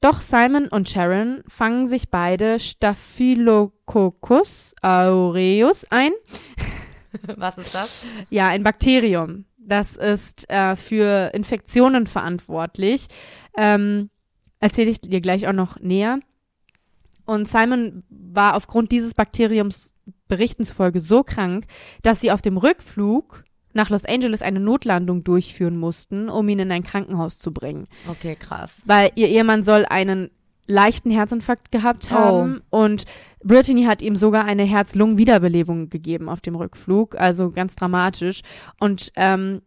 Doch Simon und Sharon fangen sich beide Staphylococcus aureus ein. (laughs) Was ist das? Ja, ein Bakterium. Das ist äh, für Infektionen verantwortlich. Ähm, Erzähle ich dir gleich auch noch näher. Und Simon war aufgrund dieses Bakteriums Berichten zufolge so krank, dass sie auf dem Rückflug nach Los Angeles eine Notlandung durchführen mussten, um ihn in ein Krankenhaus zu bringen. Okay, krass. Weil ihr Ehemann soll einen leichten Herzinfarkt gehabt Oh. haben und Brittany hat ihm sogar eine Herz-Lungen-Wiederbelebung gegeben auf dem Rückflug, also ganz dramatisch. Und ähm,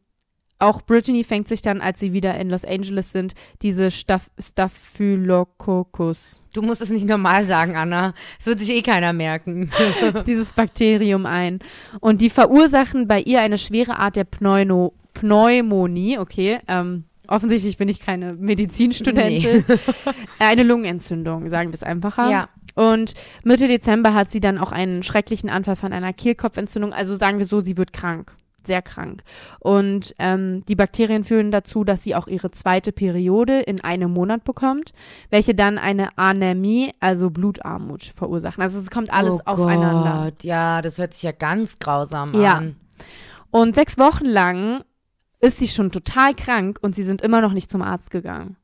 auch Brittany fängt sich dann, als sie wieder in Los Angeles sind, diese Staph Staphylococcus, Du musst es nicht normal sagen, Anna. Es wird sich eh keiner merken. (laughs) dieses Bakterium ein. Und die verursachen bei ihr eine schwere Art der Pneumo Pneumonie, okay, ähm, offensichtlich bin ich keine Medizinstudentin. (laughs) eine Lungenentzündung, sagen wir es einfacher. Ja. Und Mitte Dezember hat sie dann auch einen schrecklichen Anfall von einer Kehlkopfentzündung. Also sagen wir so, sie wird krank. Sehr krank. Und ähm, die Bakterien führen dazu, dass sie auch ihre zweite Periode in einem Monat bekommt, welche dann eine Anämie, also Blutarmut, verursachen. Also es kommt alles oh aufeinander. Gott, ja, das hört sich ja ganz grausam Ja. an. Und sechs Wochen lang ist sie schon total krank und sie sind immer noch nicht zum Arzt gegangen.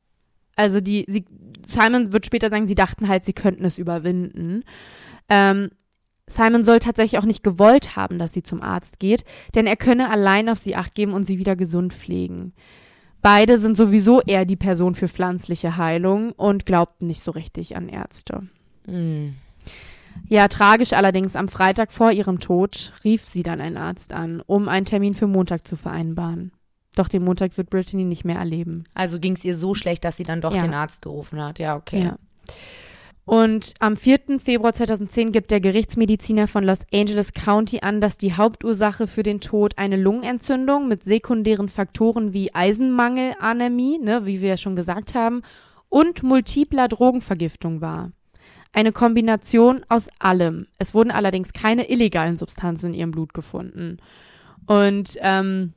Also die, sie, Simon wird später sagen, sie dachten halt, sie könnten es überwinden. Ähm, Simon soll tatsächlich auch nicht gewollt haben, dass sie zum Arzt geht, denn er könne allein auf sie acht geben und sie wieder gesund pflegen. Beide sind sowieso eher die Person für pflanzliche Heilung und glaubten nicht so richtig an Ärzte. Hm. Ja, tragisch allerdings, am Freitag vor ihrem Tod rief sie dann einen Arzt an, um einen Termin für Montag zu vereinbaren. Doch den Montag wird Brittany nicht mehr erleben. Also ging es ihr so schlecht, dass sie dann doch Ja. den Arzt gerufen hat. Ja, okay. Ja. Und am 4. Februar 2010 gibt der Gerichtsmediziner von Los Angeles County an, dass die Hauptursache für den Tod eine Lungenentzündung mit sekundären Faktoren wie Eisenmangel, Anämie, ne, wie wir ja schon gesagt haben, und multipler Drogenvergiftung war. Eine Kombination aus allem. Es wurden allerdings keine illegalen Substanzen in ihrem Blut gefunden. Und ähm,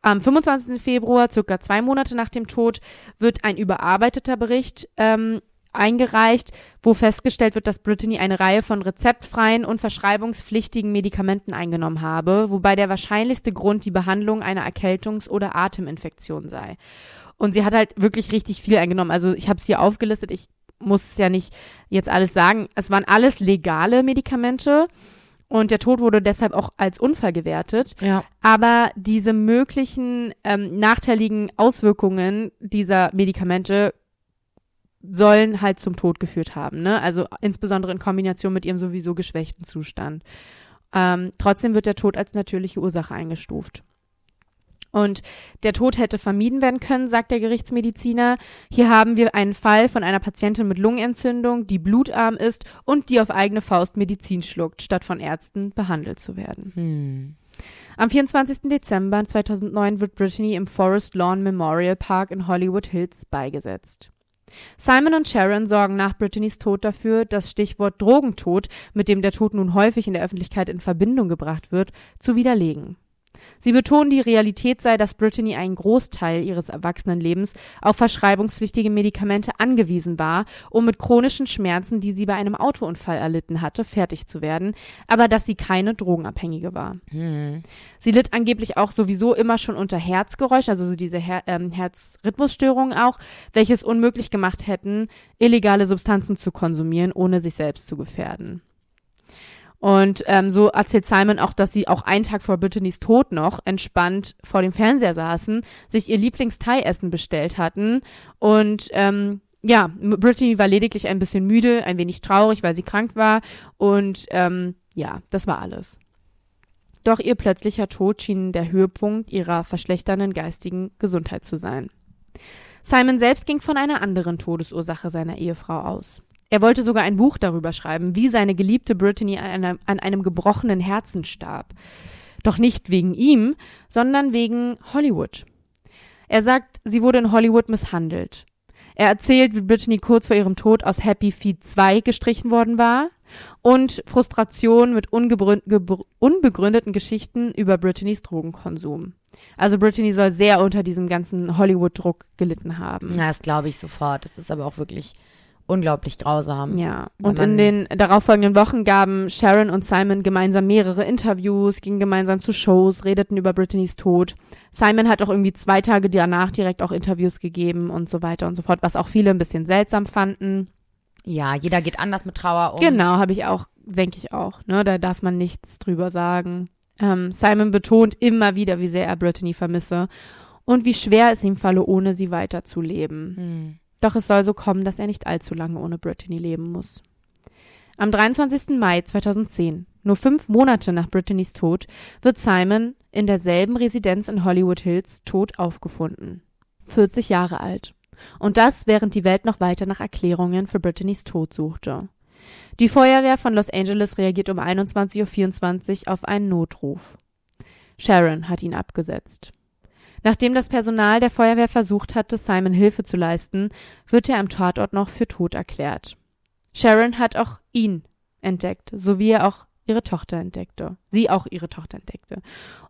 am 25. Februar, circa zwei Monate nach dem Tod, wird ein überarbeiteter Bericht ähm, eingereicht, wo festgestellt wird, dass Brittany eine Reihe von rezeptfreien und verschreibungspflichtigen Medikamenten eingenommen habe, wobei der wahrscheinlichste Grund die Behandlung einer Erkältungs- oder Ateminfektion sei. Und sie hat halt wirklich richtig viel eingenommen. Also ich habe es hier aufgelistet, ich muss ja nicht jetzt alles sagen. Es waren alles legale Medikamente und der Tod wurde deshalb auch als Unfall gewertet. Ja. Aber diese möglichen ähm, nachteiligen Auswirkungen dieser Medikamente sollen halt zum Tod geführt haben, ne? Also insbesondere in Kombination mit ihrem sowieso geschwächten Zustand. Ähm, trotzdem wird der Tod als natürliche Ursache eingestuft. Und der Tod hätte vermieden werden können, sagt der Gerichtsmediziner. Hier haben wir einen Fall von einer Patientin mit Lungenentzündung, die blutarm ist und die auf eigene Faust Medizin schluckt, statt von Ärzten behandelt zu werden. Hm. Am 24. Dezember 2009 wird Brittany im Forest Lawn Memorial Park in Hollywood Hills beigesetzt. Simon und Sharon sorgen nach Brittany's Tod dafür, das Stichwort Drogentod, mit dem der Tod nun häufig in der Öffentlichkeit in Verbindung gebracht wird, zu widerlegen. Sie betonen, die Realität sei, dass Brittany einen Großteil ihres Erwachsenenlebens auf verschreibungspflichtige Medikamente angewiesen war, um mit chronischen Schmerzen, die sie bei einem Autounfall erlitten hatte, fertig zu werden, aber dass sie keine Drogenabhängige war. Hm. Sie litt angeblich auch sowieso immer schon unter Herzgeräusch, also so diese Her ähm, Herzrhythmusstörungen auch, welches unmöglich gemacht hätten, illegale Substanzen zu konsumieren, ohne sich selbst zu gefährden. Und ähm, so erzählt Simon auch, dass sie auch einen Tag vor Brittany's Tod noch entspannt vor dem Fernseher saßen, sich ihr Lieblingsthaiessen bestellt hatten und ähm, ja, Brittany war lediglich ein bisschen müde, ein wenig traurig, weil sie krank war und ähm, ja, das war alles. Doch ihr plötzlicher Tod schien der Höhepunkt ihrer verschlechternden geistigen Gesundheit zu sein. Simon selbst ging von einer anderen Todesursache seiner Ehefrau aus. Er wollte sogar ein Buch darüber schreiben, wie seine geliebte Brittany an einem, an einem gebrochenen Herzen starb. Doch nicht wegen ihm, sondern wegen Hollywood. Er sagt, sie wurde in Hollywood misshandelt. Er erzählt, wie Brittany kurz vor ihrem Tod aus Happy Feet 2 gestrichen worden war. und Frustration mit unbegründeten Geschichten über Brittany's Drogenkonsum. Also Brittany soll sehr unter diesem ganzen Hollywood-Druck gelitten haben. Ja, das glaube ich sofort. Das ist aber auch wirklich unglaublich grausam. Ja, und in den darauffolgenden Wochen gaben Sharon und Simon gemeinsam mehrere Interviews, gingen gemeinsam zu Shows, redeten über Brittany's Tod. Simon hat auch irgendwie zwei Tage danach direkt auch Interviews gegeben und so weiter und so fort, was auch viele ein bisschen seltsam fanden. Ja, jeder geht anders mit Trauer um. Genau, habe ich auch, denke ich auch. Ne? Da darf man nichts drüber sagen. Ähm, Simon betont immer wieder, wie sehr er Brittany vermisse und wie schwer es ihm falle, ohne sie weiterzuleben. Hm. Doch es soll so kommen, dass er nicht allzu lange ohne Brittany leben muss. Am 23. Mai 2010, nur fünf Monate nach Brittany's Tod, wird Simon in derselben Residenz in Hollywood Hills tot aufgefunden. 40 Jahre alt. Und das, während die Welt noch weiter nach Erklärungen für Brittany's Tod suchte. Die Feuerwehr von Los Angeles reagiert um 21.24 Uhr auf einen Notruf. Sharon hat ihn abgesetzt. Nachdem das Personal der Feuerwehr versucht hatte, Simon Hilfe zu leisten, wird er am Tatort noch für tot erklärt. Sharon hat auch ihn entdeckt, so wie er auch ihre Tochter entdeckte. Sie auch ihre Tochter entdeckte.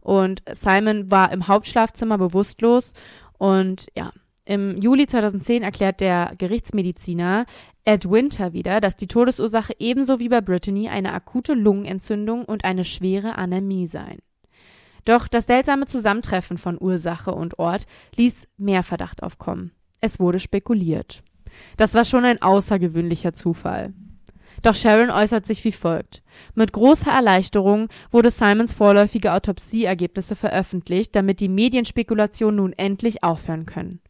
Und Simon war im Hauptschlafzimmer bewusstlos und ja, im Juli 2010 erklärt der Gerichtsmediziner Ed Winter wieder, dass die Todesursache ebenso wie bei Brittany eine akute Lungenentzündung und eine schwere Anämie seien. Doch das seltsame Zusammentreffen von Ursache und Ort ließ mehr Verdacht aufkommen. Es wurde spekuliert. Das war schon ein außergewöhnlicher Zufall. Doch Sharon äußert sich wie folgt. Mit großer Erleichterung wurde Simons vorläufige Autopsieergebnisse veröffentlicht, damit die Medienspekulationen nun endlich aufhören können.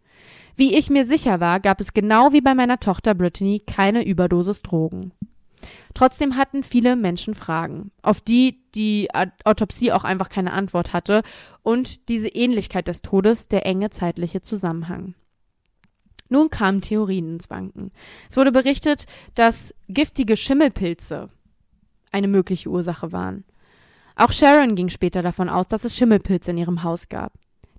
Wie ich mir sicher war, gab es genau wie bei meiner Tochter Brittany keine Überdosis Drogen. Trotzdem hatten viele Menschen Fragen, auf die die Autopsie auch einfach keine Antwort hatte und diese Ähnlichkeit des Todes der enge zeitliche Zusammenhang. Nun kamen Theorien ins Wanken. Es wurde berichtet, dass giftige Schimmelpilze eine mögliche Ursache waren. Auch Sharon ging später davon aus, dass es Schimmelpilze in ihrem Haus gab.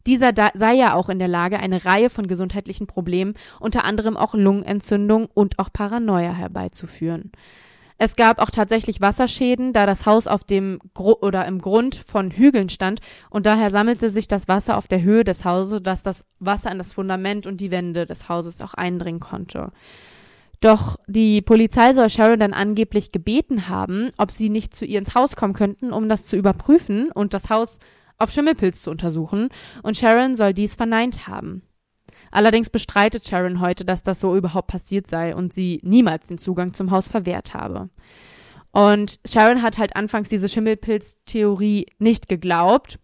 Dieser sei ja auch in der Lage, eine Reihe von gesundheitlichen Problemen, unter anderem auch Lungenentzündung und auch Paranoia herbeizuführen. Es gab auch tatsächlich Wasserschäden, da das Haus auf dem Gru oder im Grund von Hügeln stand und daher sammelte sich das Wasser auf der Höhe des Hauses, dass das Wasser in das Fundament und die Wände des Hauses auch eindringen konnte. Doch die Polizei soll Sharon dann angeblich gebeten haben, ob sie nicht zu ihr ins Haus kommen könnten, um das zu überprüfen und das Haus auf Schimmelpilz zu untersuchen, und Sharon soll dies verneint haben. Allerdings bestreitet Sharon heute, dass das so überhaupt passiert sei und sie niemals den Zugang zum Haus verwehrt habe. Und Sharon hat halt anfangs diese Schimmelpilz-Theorie nicht geglaubt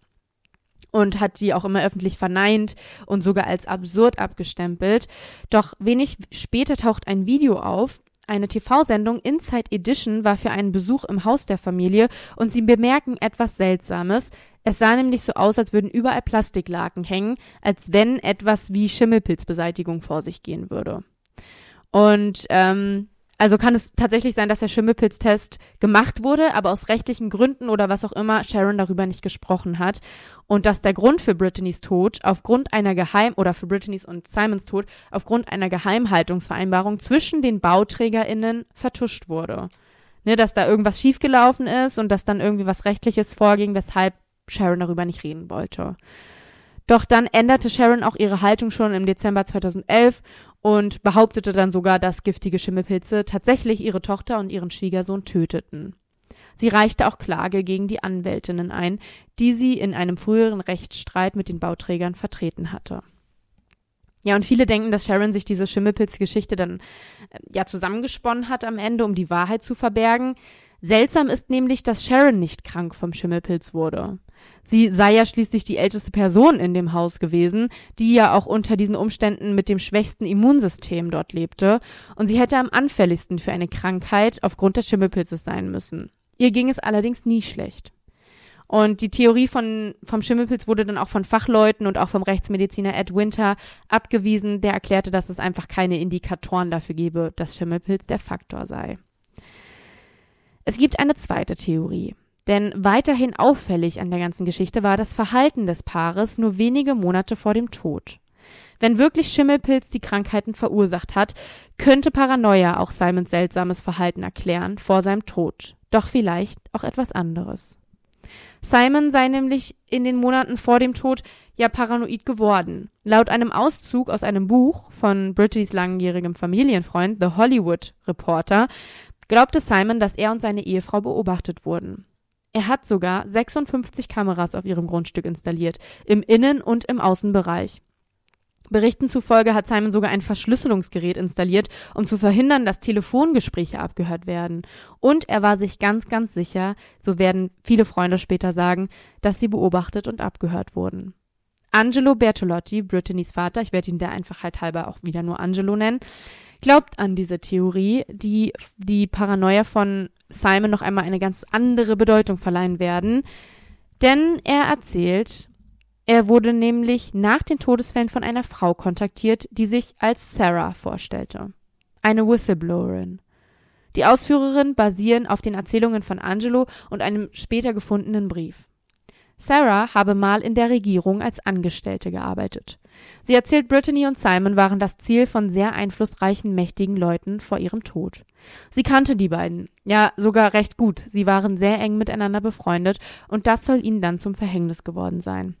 und hat die auch immer öffentlich verneint und sogar als absurd abgestempelt. Doch wenig später taucht ein Video auf. Eine TV-Sendung Inside Edition war für einen Besuch im Haus der Familie und sie bemerken etwas Seltsames. Es sah nämlich so aus, als würden überall Plastiklaken hängen, als wenn etwas wie Schimmelpilzbeseitigung vor sich gehen würde. Und ähm, also kann es tatsächlich sein, dass der Schimmelpilztest gemacht wurde, aber aus rechtlichen Gründen oder was auch immer Sharon darüber nicht gesprochen hat. Und dass der Grund für Brittany's Tod aufgrund einer Geheim- oder für Brittany's und Simons Tod aufgrund einer Geheimhaltungsvereinbarung zwischen den BauträgerInnen vertuscht wurde. Ne, dass da irgendwas schiefgelaufen ist und dass dann irgendwie was Rechtliches vorging, weshalb Sharon darüber nicht reden wollte. Doch dann änderte Sharon auch ihre Haltung schon im Dezember 2011 und behauptete dann sogar, dass giftige Schimmelpilze tatsächlich ihre Tochter und ihren Schwiegersohn töteten. Sie reichte auch Klage gegen die Anwältinnen ein, die sie in einem früheren Rechtsstreit mit den Bauträgern vertreten hatte. Ja, und viele denken, dass Sharon sich diese Schimmelpilzgeschichte dann äh, ja zusammengesponnen hat am Ende, um die Wahrheit zu verbergen. Seltsam ist nämlich, dass Sharon nicht krank vom Schimmelpilz wurde. Sie sei ja schließlich die älteste Person in dem Haus gewesen, die ja auch unter diesen Umständen mit dem schwächsten Immunsystem dort lebte, und sie hätte am anfälligsten für eine Krankheit aufgrund des Schimmelpilzes sein müssen. Ihr ging es allerdings nie schlecht. Und die Theorie von, vom Schimmelpilz wurde dann auch von Fachleuten und auch vom Rechtsmediziner Ed Winter abgewiesen, der erklärte, dass es einfach keine Indikatoren dafür gebe, dass Schimmelpilz der Faktor sei. Es gibt eine zweite Theorie. Denn weiterhin auffällig an der ganzen Geschichte war das Verhalten des Paares nur wenige Monate vor dem Tod. Wenn wirklich Schimmelpilz die Krankheiten verursacht hat, könnte Paranoia auch Simons seltsames Verhalten erklären vor seinem Tod. Doch vielleicht auch etwas anderes. Simon sei nämlich in den Monaten vor dem Tod ja paranoid geworden. Laut einem Auszug aus einem Buch von Brittys langjährigem Familienfreund The Hollywood Reporter glaubte Simon, dass er und seine Ehefrau beobachtet wurden. Er hat sogar 56 Kameras auf ihrem Grundstück installiert, im Innen- und im Außenbereich. Berichten zufolge hat Simon sogar ein Verschlüsselungsgerät installiert, um zu verhindern, dass Telefongespräche abgehört werden. Und er war sich ganz, ganz sicher, so werden viele Freunde später sagen, dass sie beobachtet und abgehört wurden. Angelo Bertolotti, Brittany's Vater, ich werde ihn der Einfachheit halber auch wieder nur Angelo nennen, glaubt an diese Theorie, die die Paranoia von Simon noch einmal eine ganz andere Bedeutung verleihen werden. Denn er erzählt, er wurde nämlich nach den Todesfällen von einer Frau kontaktiert, die sich als Sarah vorstellte. Eine Whistleblowerin. Die Ausführerinnen basieren auf den Erzählungen von Angelo und einem später gefundenen Brief. Sarah habe mal in der Regierung als Angestellte gearbeitet. Sie erzählt, Brittany und Simon waren das Ziel von sehr einflussreichen, mächtigen Leuten vor ihrem Tod. Sie kannte die beiden, ja sogar recht gut, sie waren sehr eng miteinander befreundet, und das soll ihnen dann zum Verhängnis geworden sein.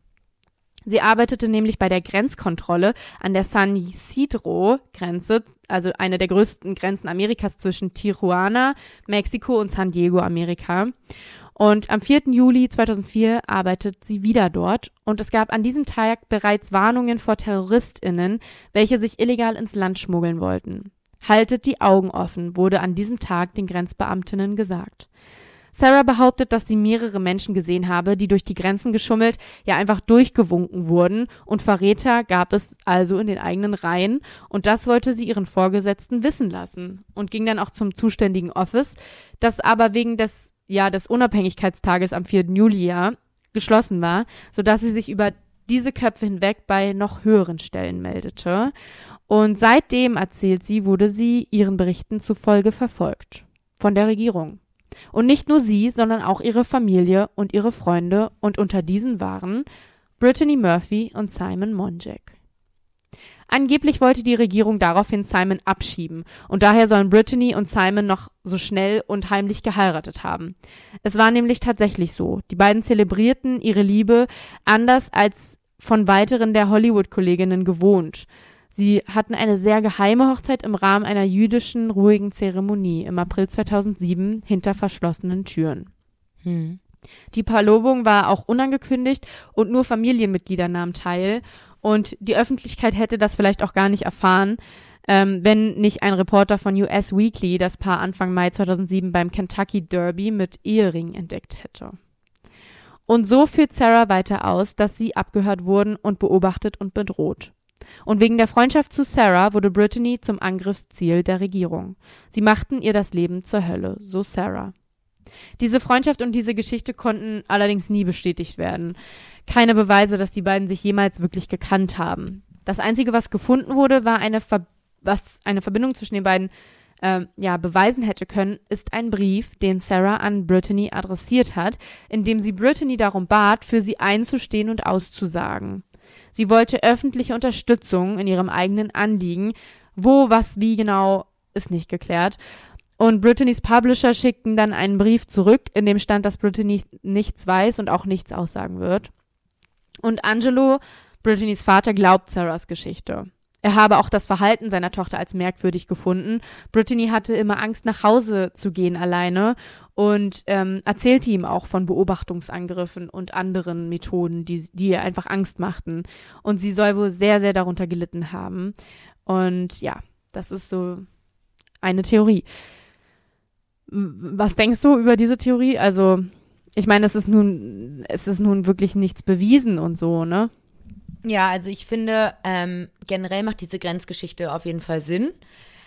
Sie arbeitete nämlich bei der Grenzkontrolle an der San Ysidro-Grenze, also eine der größten Grenzen Amerikas zwischen Tijuana, Mexiko und San Diego, Amerika. Und am 4. Juli 2004 arbeitet sie wieder dort und es gab an diesem Tag bereits Warnungen vor TerroristInnen, welche sich illegal ins Land schmuggeln wollten. Haltet die Augen offen, wurde an diesem Tag den Grenzbeamtinnen gesagt. Sarah behauptet, dass sie mehrere Menschen gesehen habe, die durch die Grenzen geschummelt, ja einfach durchgewunken wurden und Verräter gab es also in den eigenen Reihen und das wollte sie ihren Vorgesetzten wissen lassen und ging dann auch zum zuständigen Office, das aber wegen des ja des Unabhängigkeitstages am 4. Juli ja geschlossen war, sodass sie sich über diese Köpfe hinweg bei noch höheren Stellen meldete. Und seitdem, erzählt sie, wurde sie ihren Berichten zufolge verfolgt. Von der Regierung. Und nicht nur sie, sondern auch ihre Familie und ihre Freunde und unter diesen waren Brittany Murphy und Simon Monjack. Angeblich wollte die Regierung daraufhin Simon abschieben und daher sollen Brittany und Simon noch so schnell und heimlich geheiratet haben. Es war nämlich tatsächlich so. Die beiden zelebrierten ihre Liebe anders als von weiteren der Hollywood-Kolleginnen gewohnt. Sie hatten eine sehr geheime Hochzeit im Rahmen einer jüdischen ruhigen Zeremonie im April 2007 hinter verschlossenen Türen. Hm. Die Verlobung war auch unangekündigt und nur Familienmitglieder nahmen teil und die Öffentlichkeit hätte das vielleicht auch gar nicht erfahren, ähm, wenn nicht ein Reporter von US Weekly das Paar Anfang Mai 2007 beim Kentucky Derby mit Ehering entdeckt hätte. Und so führt Sarah weiter aus, dass sie abgehört wurden und beobachtet und bedroht. Und wegen der Freundschaft zu Sarah wurde Brittany zum Angriffsziel der Regierung. Sie machten ihr das Leben zur Hölle, so Sarah. Diese Freundschaft und diese Geschichte konnten allerdings nie bestätigt werden keine Beweise, dass die beiden sich jemals wirklich gekannt haben. Das Einzige, was gefunden wurde, war eine, Ver was eine Verbindung zwischen den beiden ähm, ja, beweisen hätte können, ist ein Brief, den Sarah an Brittany adressiert hat, in dem sie Brittany darum bat, für sie einzustehen und auszusagen. Sie wollte öffentliche Unterstützung in ihrem eigenen Anliegen. Wo, was, wie genau, ist nicht geklärt. Und Brittany's Publisher schickten dann einen Brief zurück, in dem stand, dass Brittany nichts weiß und auch nichts aussagen wird. Und Angelo, Brittany's Vater, glaubt Sarahs Geschichte. Er habe auch das Verhalten seiner Tochter als merkwürdig gefunden. Brittany hatte immer Angst, nach Hause zu gehen alleine und ähm, erzählte ihm auch von Beobachtungsangriffen und anderen Methoden, die, die ihr einfach Angst machten. Und sie soll wohl sehr, sehr darunter gelitten haben. Und ja, das ist so eine Theorie. Was denkst du über diese Theorie? Also, ich meine, es ist nun, es ist nun wirklich nichts bewiesen und so, ne? Ja, also ich finde, ähm, generell macht diese Grenzgeschichte auf jeden Fall Sinn.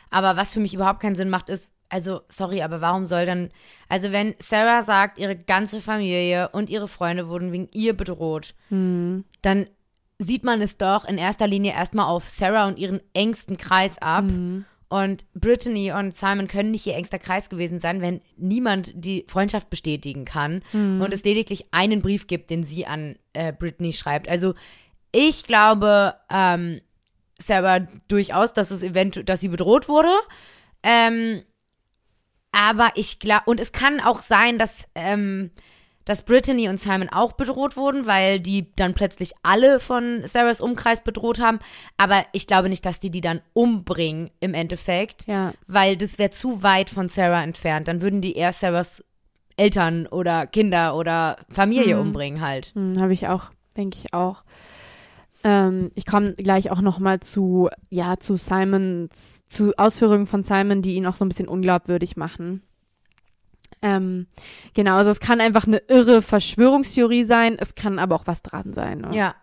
Aber was für mich überhaupt keinen Sinn macht, ist, also, sorry, aber warum soll dann, also wenn Sarah sagt, ihre ganze Familie und ihre Freunde wurden wegen ihr bedroht, hm. dann sieht man es doch in erster Linie erstmal auf Sarah und ihren engsten Kreis ab. Hm. Und Brittany und Simon können nicht ihr engster Kreis gewesen sein, wenn niemand die Freundschaft bestätigen kann mhm. und es lediglich einen Brief gibt, den sie an äh, Brittany schreibt. Also ich glaube, ähm, Sarah durchaus, dass es eventuell, dass sie bedroht wurde. Ähm, aber ich glaube, und es kann auch sein, dass, ähm, dass Brittany und Simon auch bedroht wurden, weil die dann plötzlich alle von Sarahs Umkreis bedroht haben. Aber ich glaube nicht, dass die die dann umbringen im Endeffekt, Ja. weil das wäre zu weit von Sarah entfernt. Dann würden die eher Sarahs Eltern oder Kinder oder Familie Mhm. umbringen halt. Hm, Habe ich auch, denke ich auch. Ähm, ich komme gleich auch noch mal zu, ja, zu Simons, zu Ausführungen von Simon, die ihn auch so ein bisschen unglaubwürdig machen. Ähm, genau, also es kann einfach eine irre Verschwörungstheorie sein, es kann aber auch was dran sein. Ne? Ja.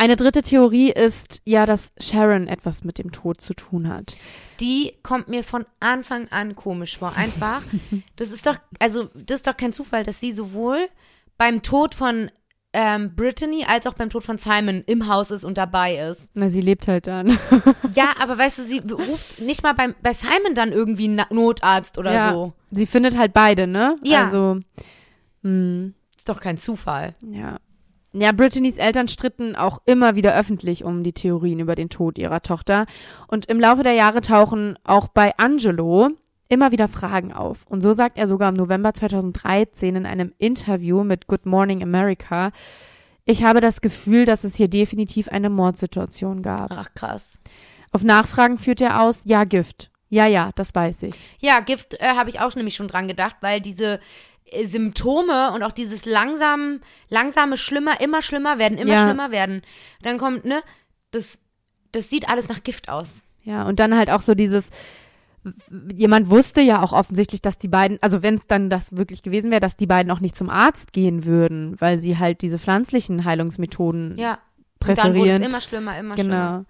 Eine dritte Theorie ist ja, dass Sharon etwas mit dem Tod zu tun hat. Die kommt mir von Anfang an komisch vor. Einfach. (laughs) Das ist doch, also, das ist doch kein Zufall, dass sie sowohl beim Tod von ähm, Brittany als auch beim Tod von Simon im Haus ist und dabei ist. Na, sie lebt halt dann. (laughs) Ja, aber weißt du, sie ruft nicht mal beim, bei Simon dann irgendwie einen Notarzt oder Ja. so. Sie findet halt beide, ne? Ja. Also, hm. Ist doch kein Zufall. Ja. Ja, Brittany's Eltern stritten auch immer wieder öffentlich um die Theorien über den Tod ihrer Tochter. Und im Laufe der Jahre tauchen auch bei Angelo immer wieder Fragen auf. Und so sagt er sogar im November 2013 in einem Interview mit Good Morning America, ich habe das Gefühl, dass es hier definitiv eine Mordsituation gab. Ach, krass. Auf Nachfragen führt er aus, ja, Gift. Ja, ja, das weiß ich. Ja, Gift äh, habe ich auch nämlich schon dran gedacht, weil diese äh, Symptome und auch dieses langsam, langsame Schlimmer, immer schlimmer werden, immer Ja. schlimmer werden. Dann kommt, ne, das, das sieht alles nach Gift aus. Ja, und dann halt auch so dieses, jemand wusste ja auch offensichtlich, dass die beiden, also wenn es dann das wirklich gewesen wäre, dass die beiden auch nicht zum Arzt gehen würden, weil sie halt diese pflanzlichen Heilungsmethoden Ja. Und dann wurde präferieren. es immer schlimmer, immer schlimmer. genau.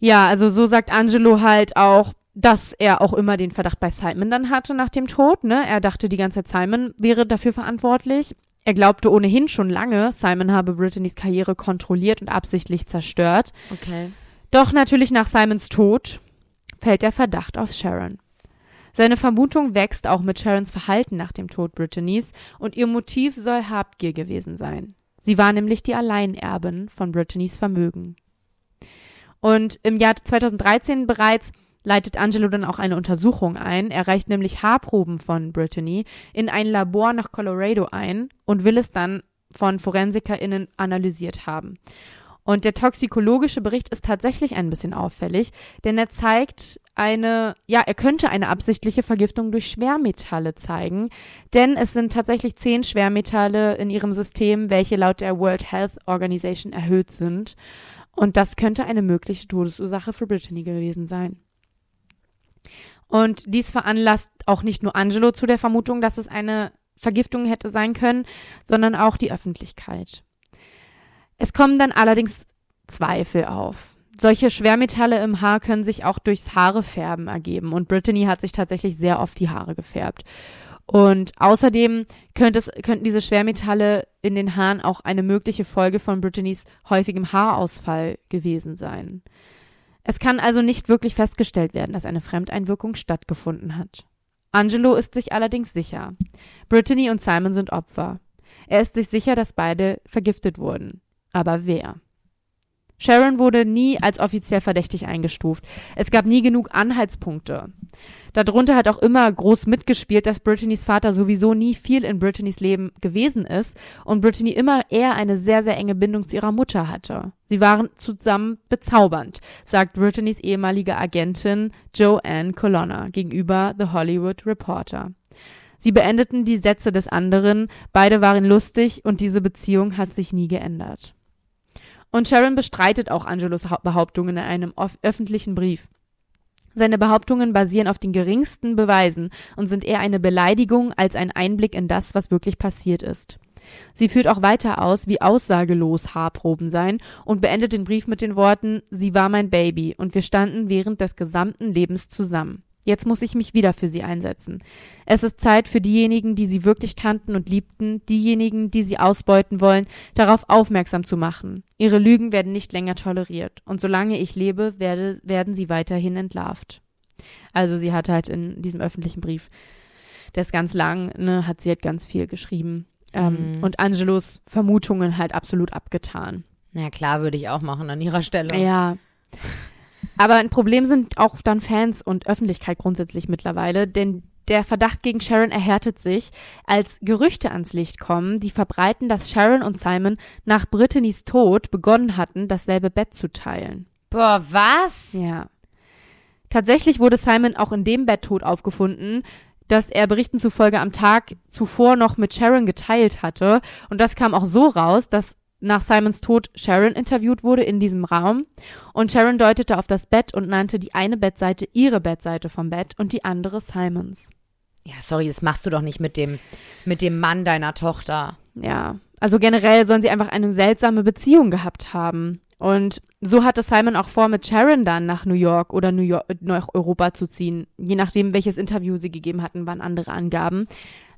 Ja, also so sagt Angelo halt auch, dass er auch immer den Verdacht bei Simon dann hatte nach dem Tod, ne? Er dachte die ganze Zeit, Simon wäre dafür verantwortlich. Er glaubte ohnehin schon lange, Simon habe Brittany's Karriere kontrolliert und absichtlich zerstört. Okay. Doch natürlich nach Simons Tod fällt der Verdacht auf Sharon. Seine Vermutung wächst auch mit Sharons Verhalten nach dem Tod Brittany's und ihr Motiv soll Habgier gewesen sein. Sie war nämlich die Alleinerbin von Brittany's Vermögen. Und im Jahr 2013 bereits leitet Angelo dann auch eine Untersuchung ein. Er reicht nämlich Haarproben von Brittany in ein Labor nach Colorado ein und will es dann von ForensikerInnen analysiert haben. Und der toxikologische Bericht ist tatsächlich ein bisschen auffällig, denn er zeigt eine, ja, er könnte eine absichtliche Vergiftung durch Schwermetalle zeigen, denn es sind tatsächlich zehn Schwermetalle in ihrem System, welche laut der World Health Organization erhöht sind. Und das könnte eine mögliche Todesursache für Brittany gewesen sein. Und dies veranlasst auch nicht nur Angelo zu der Vermutung, dass es eine Vergiftung hätte sein können, sondern auch die Öffentlichkeit. Es kommen dann allerdings Zweifel auf. Solche Schwermetalle im Haar können sich auch durchs Haarefärben ergeben und Brittany hat sich tatsächlich sehr oft die Haare gefärbt. Und außerdem es, könnten diese Schwermetalle in den Haaren auch eine mögliche Folge von Brittany's häufigem Haarausfall gewesen sein. Es kann also nicht wirklich festgestellt werden, dass eine Fremdeinwirkung stattgefunden hat. Angelo ist sich allerdings sicher. Brittany und Simon sind Opfer. Er ist sich sicher, dass beide vergiftet wurden. Aber wer? Sharon wurde nie als offiziell verdächtig eingestuft. Es gab nie genug Anhaltspunkte. Darunter hat auch immer groß mitgespielt, dass Brittany's Vater sowieso nie viel in Brittany's Leben gewesen ist und Brittany immer eher eine sehr, sehr enge Bindung zu ihrer Mutter hatte. Sie waren zusammen bezaubernd, sagt Brittany's ehemalige Agentin Joanne Colonna gegenüber The Hollywood Reporter. Sie beendeten die Sätze des anderen, beide waren lustig und diese Beziehung hat sich nie geändert. Und Sharon bestreitet auch Angelos Behauptungen in einem öffentlichen Brief. Seine Behauptungen basieren auf den geringsten Beweisen und sind eher eine Beleidigung als ein Einblick in das, was wirklich passiert ist. Sie führt auch weiter aus, wie aussagelos Haarproben seien und beendet den Brief mit den Worten Sie war mein Baby und wir standen während des gesamten Lebens zusammen. Jetzt muss ich mich wieder für sie einsetzen. Es ist Zeit für diejenigen, die sie wirklich kannten und liebten, diejenigen, die sie ausbeuten wollen, darauf aufmerksam zu machen. Ihre Lügen werden nicht länger toleriert. Und solange ich lebe, werde, werden sie weiterhin entlarvt. Also sie hat halt in diesem öffentlichen Brief, der ist ganz lang, ne, hat sie halt ganz viel geschrieben. Ähm, Mhm. Und Angelos Vermutungen halt absolut abgetan. Na klar, würde ich auch machen an ihrer Stelle. Ja. Aber ein Problem sind auch dann Fans und Öffentlichkeit grundsätzlich mittlerweile, denn der Verdacht gegen Sharon erhärtet sich, als Gerüchte ans Licht kommen, die verbreiten, dass Sharon und Simon nach Brittany's Tod begonnen hatten, dasselbe Bett zu teilen. Boah, was? Ja. Tatsächlich wurde Simon auch in dem Bett tot aufgefunden, das er Berichten zufolge am Tag zuvor noch mit Sharon geteilt hatte. Und das kam auch so raus, dass nach Simons Tod Sharon interviewt wurde in diesem Raum. Und Sharon deutete auf das Bett und nannte die eine Bettseite ihre Bettseite vom Bett und die andere Simons. Ja, sorry, das machst du doch nicht mit dem, mit dem Mann deiner Tochter. Ja, also generell sollen sie einfach eine seltsame Beziehung gehabt haben. Und so hatte Simon auch vor, mit Sharon dann nach New York oder New York, nach Europa zu ziehen. Je nachdem, welches Interview sie gegeben hatten, waren andere Angaben.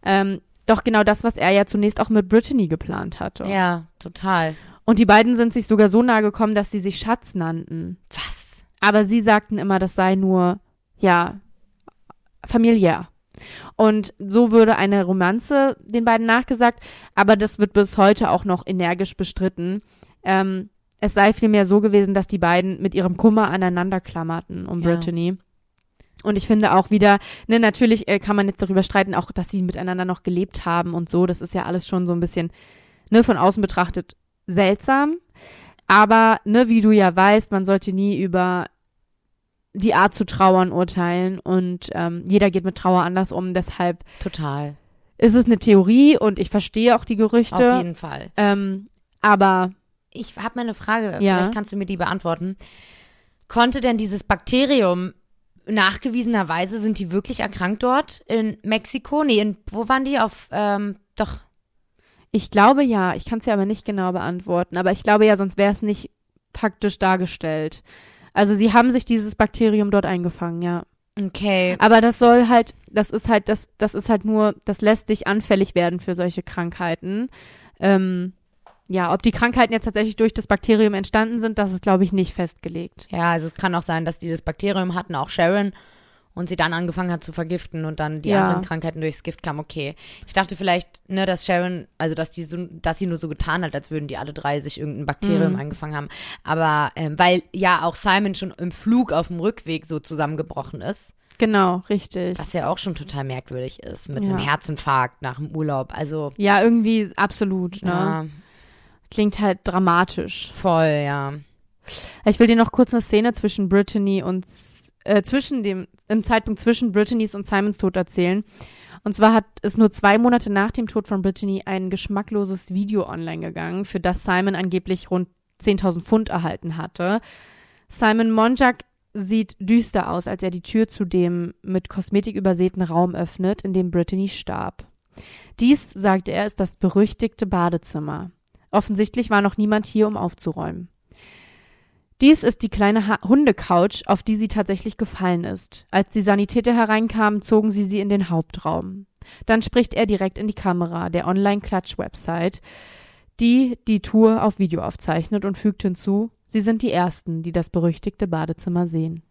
Ähm, doch genau das, was er ja zunächst auch mit Brittany geplant hatte. Ja, total. Und die beiden sind sich sogar so nahe gekommen, dass sie sich Schatz nannten. Was? Aber sie sagten immer, das sei nur, ja, familiär. Und so würde eine Romanze den beiden nachgesagt, aber das wird bis heute auch noch energisch bestritten. Ähm, es sei vielmehr so gewesen, dass die beiden mit ihrem Kummer aneinander klammerten um Ja. Brittany. Und ich finde auch wieder, ne, natürlich äh, kann man jetzt darüber streiten, auch, dass sie miteinander noch gelebt haben und so. Das ist ja alles schon so ein bisschen, ne, von außen betrachtet seltsam. Aber, ne, wie du ja weißt, man sollte nie über die Art zu trauern urteilen und ähm, jeder geht mit Trauer anders um. Deshalb Total. ist es eine Theorie und ich verstehe auch die Auf Gerüchte. jeden Fall. Ähm, aber Ich habe mal eine Frage, Ja. vielleicht kannst du mir die beantworten. Konnte denn dieses Bakterium nachgewiesenerweise, sind die wirklich erkrankt dort in Mexiko? Nee, in, wo waren die? Auf, ähm, doch, ich glaube ja, ich kann es ja aber nicht genau beantworten, aber ich glaube ja, sonst wäre es nicht praktisch dargestellt. Also sie haben sich dieses Bakterium dort eingefangen, ja. okay. Aber das soll halt, das ist halt, das, das ist halt nur, das lässt dich anfällig werden für solche Krankheiten. Ähm, ja, ob die Krankheiten jetzt tatsächlich durch das Bakterium entstanden sind, das ist, glaube ich, nicht festgelegt. Ja, also es kann auch sein, dass die das Bakterium hatten, auch Sharon, und sie dann angefangen hat zu vergiften und dann die Ja. anderen Krankheiten durchs Gift kamen. Okay. Ich dachte vielleicht, ne, dass Sharon, also dass die so, dass sie nur so getan hat, als würden die alle drei sich irgendein Bakterium Mhm. eingefangen haben. Aber ähm, weil ja auch Simon schon im Flug auf dem Rückweg so zusammengebrochen ist, Genau, richtig. was ja auch schon total merkwürdig ist, mit Ja. einem Herzinfarkt nach dem Urlaub. Also Ja, irgendwie absolut, ne? ja, Klingt halt dramatisch. voll, ja. Ich will dir noch kurz eine Szene zwischen Brittany und äh, zwischen dem im Zeitpunkt zwischen Brittany's und Simons Tod erzählen. Und zwar hat es nur zwei Monate nach dem Tod von Brittany ein geschmackloses Video online gegangen, für das Simon angeblich rund 10.000 Pfund erhalten hatte. Simon Monjak sieht düster aus, als er die Tür zu dem mit Kosmetik übersäten Raum öffnet, in dem Brittany starb. Dies, sagt er, ist das berüchtigte Badezimmer. Offensichtlich war noch niemand hier, um aufzuräumen. Dies ist die kleine ha Hundecouch, auf die sie tatsächlich gefallen ist. Als die Sanitäter hereinkamen, zogen sie sie in den Hauptraum. Dann spricht er direkt in die Kamera der Online-Klatsch-Website, die die Tour auf Video aufzeichnet und fügt hinzu, sie sind die Ersten, die das berüchtigte Badezimmer sehen.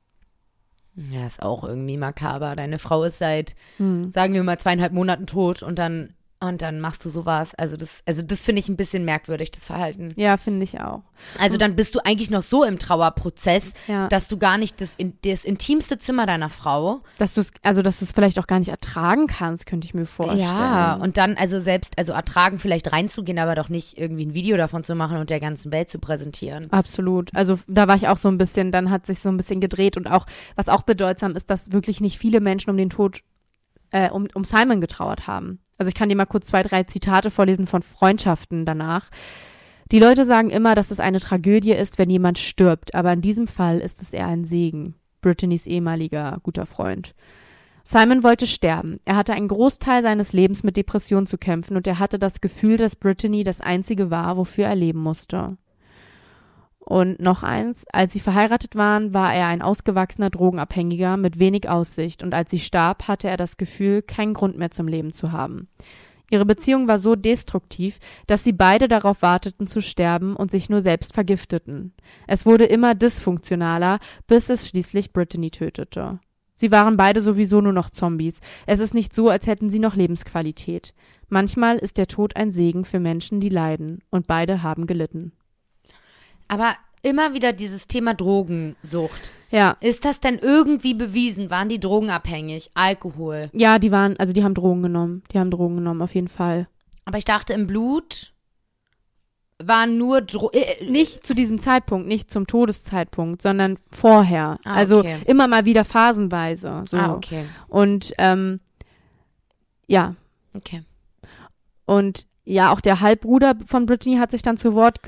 Ja, ist auch irgendwie makaber. Deine Frau ist seit Hm. sagen wir mal, zweieinhalb Monaten tot und dann, und dann machst du sowas. Also das, also das finde ich ein bisschen merkwürdig, das Verhalten. Ja, finde ich auch. Also dann bist du eigentlich noch so im Trauerprozess, Ja. dass du gar nicht das, in, das intimste Zimmer deiner Frau. Dass du es, also dass du es vielleicht auch gar nicht ertragen kannst, könnte ich mir vorstellen. Ja, und dann also selbst, also ertragen vielleicht reinzugehen, aber doch nicht irgendwie ein Video davon zu machen und der ganzen Welt zu präsentieren. Absolut. Also da war ich auch so ein bisschen, dann hat sich so ein bisschen gedreht und auch, was auch bedeutsam ist, dass wirklich nicht viele Menschen um den Tod, äh, um, um Simon getrauert haben. Also ich kann dir mal kurz zwei, drei Zitate vorlesen von Freundschaften danach. Die Leute sagen immer, dass es eine Tragödie ist, wenn jemand stirbt, aber in diesem Fall ist es eher ein Segen. Brittany's ehemaliger guter Freund. Simon wollte sterben. Er hatte einen Großteil seines Lebens mit Depressionen zu kämpfen und er hatte das Gefühl, dass Brittany das Einzige war, wofür er leben musste. Und noch eins, als sie verheiratet waren, war er ein ausgewachsener Drogenabhängiger mit wenig Aussicht und als sie starb, hatte er das Gefühl, keinen Grund mehr zum Leben zu haben. Ihre Beziehung war so destruktiv, dass sie beide darauf warteten zu sterben und sich nur selbst vergifteten. Es wurde immer dysfunktionaler, bis es schließlich Brittany tötete. Sie waren beide sowieso nur noch Zombies. Es ist nicht so, als hätten sie noch Lebensqualität. Manchmal ist der Tod ein Segen für Menschen, die leiden, und beide haben gelitten. Aber immer wieder dieses Thema Drogensucht. Ja. Ist das denn irgendwie bewiesen? Waren die drogenabhängig? Alkohol? Ja, die waren, also die haben Drogen genommen. Die haben Drogen genommen, auf jeden Fall. Aber ich dachte, im Blut waren nur Dro äh, Nicht zu diesem Zeitpunkt, nicht zum Todeszeitpunkt, sondern vorher. Ah, also okay. immer mal wieder phasenweise. So. Ah, okay. Und ähm, ja, Okay. und ja, auch der Halbbruder von Brittany hat sich dann zu Wort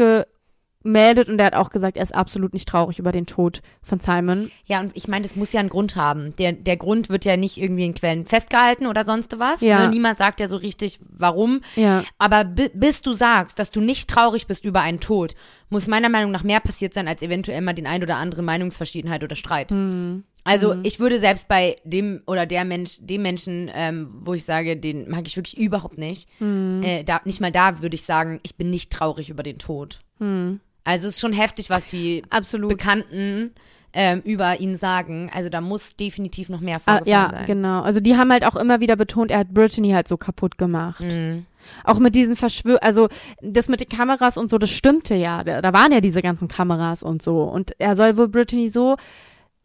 gemeldet und der hat auch gesagt, er ist absolut nicht traurig über den Tod von Simon. Ja, und ich meine, das muss ja einen Grund haben. Der, der Grund wird ja nicht irgendwie in Quellen festgehalten oder sonst was. Ja. Ne? Niemand sagt ja so richtig, warum. Ja, Aber bi bis du sagst, dass du nicht traurig bist über einen Tod, muss meiner Meinung nach mehr passiert sein, als eventuell mal den ein oder andere Meinungsverschiedenheit oder Streit. hm. Also ich würde selbst bei dem oder der Mensch, dem Menschen, ähm, wo ich sage, den mag ich wirklich überhaupt nicht, Hm. äh, da, nicht mal da würde ich sagen, ich bin nicht traurig über den Tod. Hm. Also es ist schon heftig, was die absolut. Bekannten ähm, über ihn sagen. Also da muss definitiv noch mehr Ah, vorgefallen ja, sein. genau. Also die haben halt auch immer wieder betont, er hat Brittany halt so kaputt gemacht. Mhm. Auch mit diesen Verschwör, also das mit den Kameras und so, das stimmte ja. Da, da waren ja diese ganzen Kameras und so. Und er soll wohl Brittany so,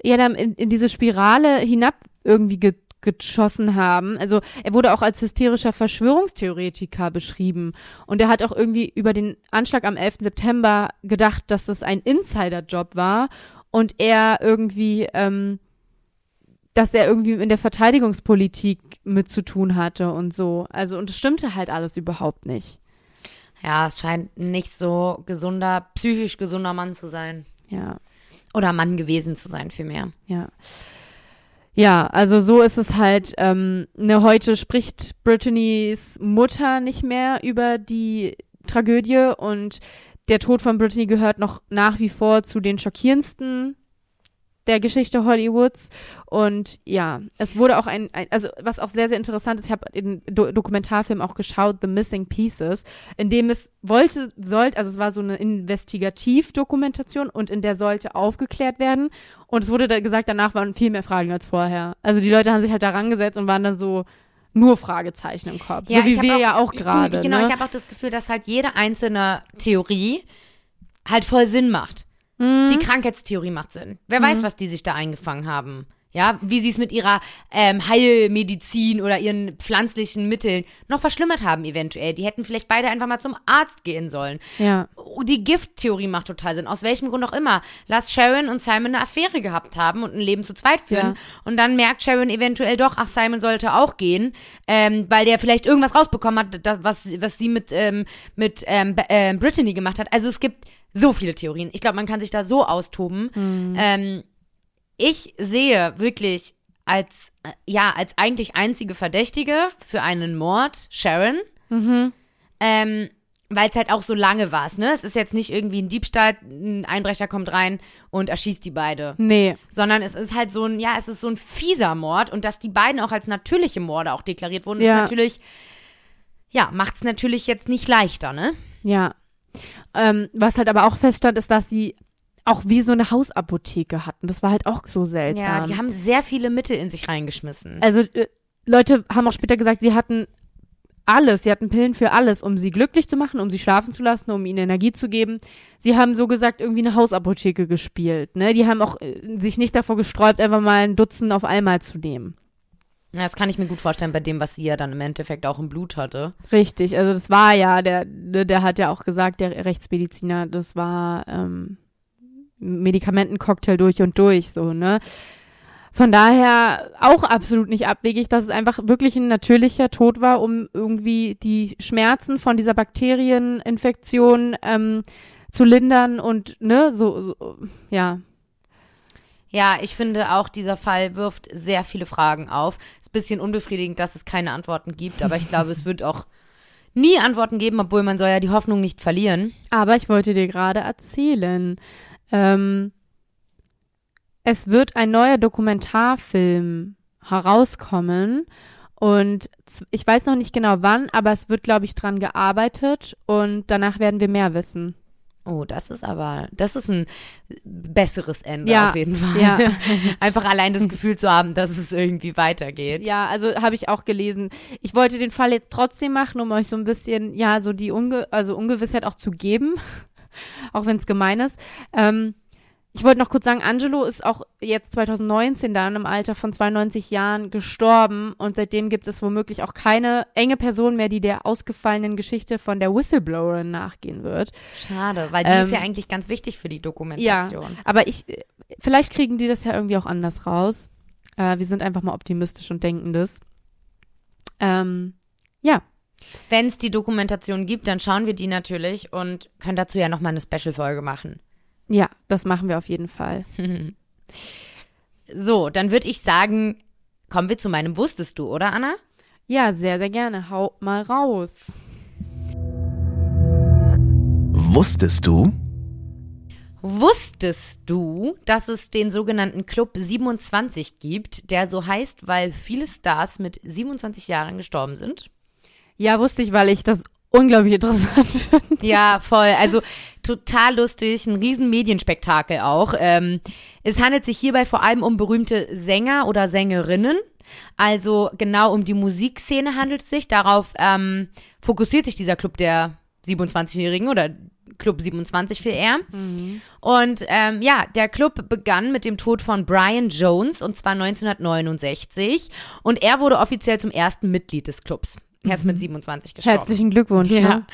ja, dann in, in diese Spirale hinab irgendwie ge geschossen haben. Also er wurde auch als hysterischer Verschwörungstheoretiker beschrieben. Und er hat auch irgendwie über den Anschlag am 11. September gedacht, dass das ein Insider-Job war und er irgendwie, ähm, dass er irgendwie in der Verteidigungspolitik mit zu tun hatte und so. Also, und es stimmte halt alles überhaupt nicht. Ja, es scheint nicht so gesunder, psychisch gesunder Mann zu sein. Ja, Oder Mann gewesen zu sein, vielmehr. ja. Ja, also so ist es halt. Ähm, ne, heute spricht Brittany's Mutter nicht mehr über die Tragödie und der Tod von Brittany gehört noch nach wie vor zu den schockierendsten der Geschichte Hollywoods. Und ja, es wurde auch ein, ein also was auch sehr, sehr interessant ist, ich habe den Do Dokumentarfilm auch geschaut, The Missing Pieces, in dem es wollte, sollte, also es war so eine Investigativdokumentation und in der sollte aufgeklärt werden. Und es wurde da gesagt, danach waren viel mehr Fragen als vorher. Also die Leute haben sich halt da rangesetzt und waren dann so nur Fragezeichen im Kopf. so ich wie wir ja auch gerade. Genau, ne? ich habe auch das Gefühl, dass halt jede einzelne Theorie halt voll Sinn macht. Mhm. Die Krankheitstheorie macht Sinn. Wer weiß, was die sich da eingefangen haben. Ja, wie sie es mit ihrer ähm, Heilmedizin oder ihren pflanzlichen Mitteln noch verschlimmert haben eventuell. Die hätten vielleicht beide einfach mal zum Arzt gehen sollen. ja. Oh, Die Gifttheorie macht total Sinn. Aus welchem Grund auch immer. Lass Sharon und Simon eine Affäre gehabt haben und ein Leben zu zweit führen. Ja. Und dann merkt Sharon eventuell doch, ach, Simon sollte auch gehen, ähm, weil der vielleicht irgendwas rausbekommen hat, das, was, was sie mit, ähm, mit ähm, ähm, Brittany gemacht hat. Also es gibt so viele Theorien. Ich glaube, man kann sich da so austoben. Ähm, ich sehe wirklich als, äh, ja, als eigentlich einzige Verdächtige für einen Mord Sharon. Mhm. Ähm, weil es halt auch so lange war, ne? Es ist jetzt nicht irgendwie ein Diebstahl, ein Einbrecher kommt rein und erschießt die beide. Nee. Sondern es ist halt so ein, ja, es ist so ein fieser Mord und dass die beiden auch als natürliche Morde auch deklariert wurden, Ja. ist natürlich, ja, macht's natürlich jetzt nicht leichter, ne? Ja. Ähm, was halt aber auch feststand, ist, dass sie auch wie so eine Hausapotheke hatten. Das war halt auch so seltsam. Ja, die haben sehr viele Mittel in sich reingeschmissen. also äh, Leute haben auch später gesagt, sie hatten alles, sie hatten Pillen für alles, um sie glücklich zu machen, um sie schlafen zu lassen, um ihnen Energie zu geben. Sie haben so gesagt irgendwie eine Hausapotheke gespielt. Ne? Die haben auch äh, sich nicht davor gesträubt, einfach mal ein Dutzend auf einmal zu nehmen. Ja, das kann ich mir gut vorstellen bei dem, was sie ja dann im Endeffekt auch im Blut hatte. Richtig, also das war ja, der, der der hat ja auch gesagt, der Rechtsmediziner, das war ähm, Medikamentencocktail durch und durch, so, ne? Von daher auch absolut nicht abwegig, dass es einfach wirklich ein natürlicher Tod war, um irgendwie die Schmerzen von dieser Bakterieninfektion ähm, zu lindern und, ne, so, so ja. Ja, ich finde auch, dieser Fall wirft sehr viele Fragen auf. Ist ein bisschen unbefriedigend, dass es keine Antworten gibt, aber ich glaube, es wird auch nie Antworten geben, obwohl man soll ja die Hoffnung nicht verlieren. Aber ich wollte dir gerade erzählen, ähm, es wird ein neuer Dokumentarfilm herauskommen und ich weiß noch nicht genau wann, aber es wird, glaube ich, dran gearbeitet und danach werden wir mehr wissen. Oh, das ist aber, das ist ein besseres Ende Ja, auf jeden Fall. ja. (laughs) Einfach allein das Gefühl zu haben, dass es irgendwie weitergeht. Ja, also habe ich auch gelesen. Ich wollte den Fall jetzt trotzdem machen, um euch so ein bisschen, ja, so die Unge also Ungewissheit auch zu geben. (laughs) auch wenn es gemein ist. Ähm, ich wollte noch kurz sagen, Angelo ist auch jetzt 2019 dann im Alter von 92 Jahren gestorben und seitdem gibt es womöglich auch keine enge Person mehr, die der ausgefallenen Geschichte von der Whistleblowerin nachgehen wird. Schade, weil die Ähm, ist ja eigentlich ganz wichtig für die Dokumentation. Aber ich, vielleicht kriegen die das ja irgendwie auch anders raus. Äh, wir sind einfach mal optimistisch und denken das. Ähm, ja, Wenn es die Dokumentation gibt, dann schauen wir die natürlich und können dazu ja nochmal eine Special-Folge machen. ja, das machen wir auf jeden Fall. (laughs) So, dann würde ich sagen, kommen wir zu meinem Wusstest du, oder Anna? Ja, sehr, sehr gerne. Hau mal raus. Wusstest du? Wusstest du, dass es den sogenannten Club 27 gibt, der so heißt, weil viele Stars mit 27 Jahren gestorben sind? Ja, wusste ich, weil ich das unglaublich interessant (laughs) finde. Ja, voll. Also total lustig, ein riesen Medienspektakel auch. Ähm, es handelt sich hierbei vor allem um berühmte Sänger oder Sängerinnen. Also genau um die Musikszene handelt es sich. Darauf ähm, fokussiert sich dieser Club der 27-Jährigen oder Club 27 viel eher. Und ähm, ja, der Club begann mit dem Tod von Brian Jones und zwar 1969. Und er wurde offiziell zum ersten Mitglied des Clubs. Er ist mit 27 gestorben. Herzlichen Glückwunsch. Ja. Ne?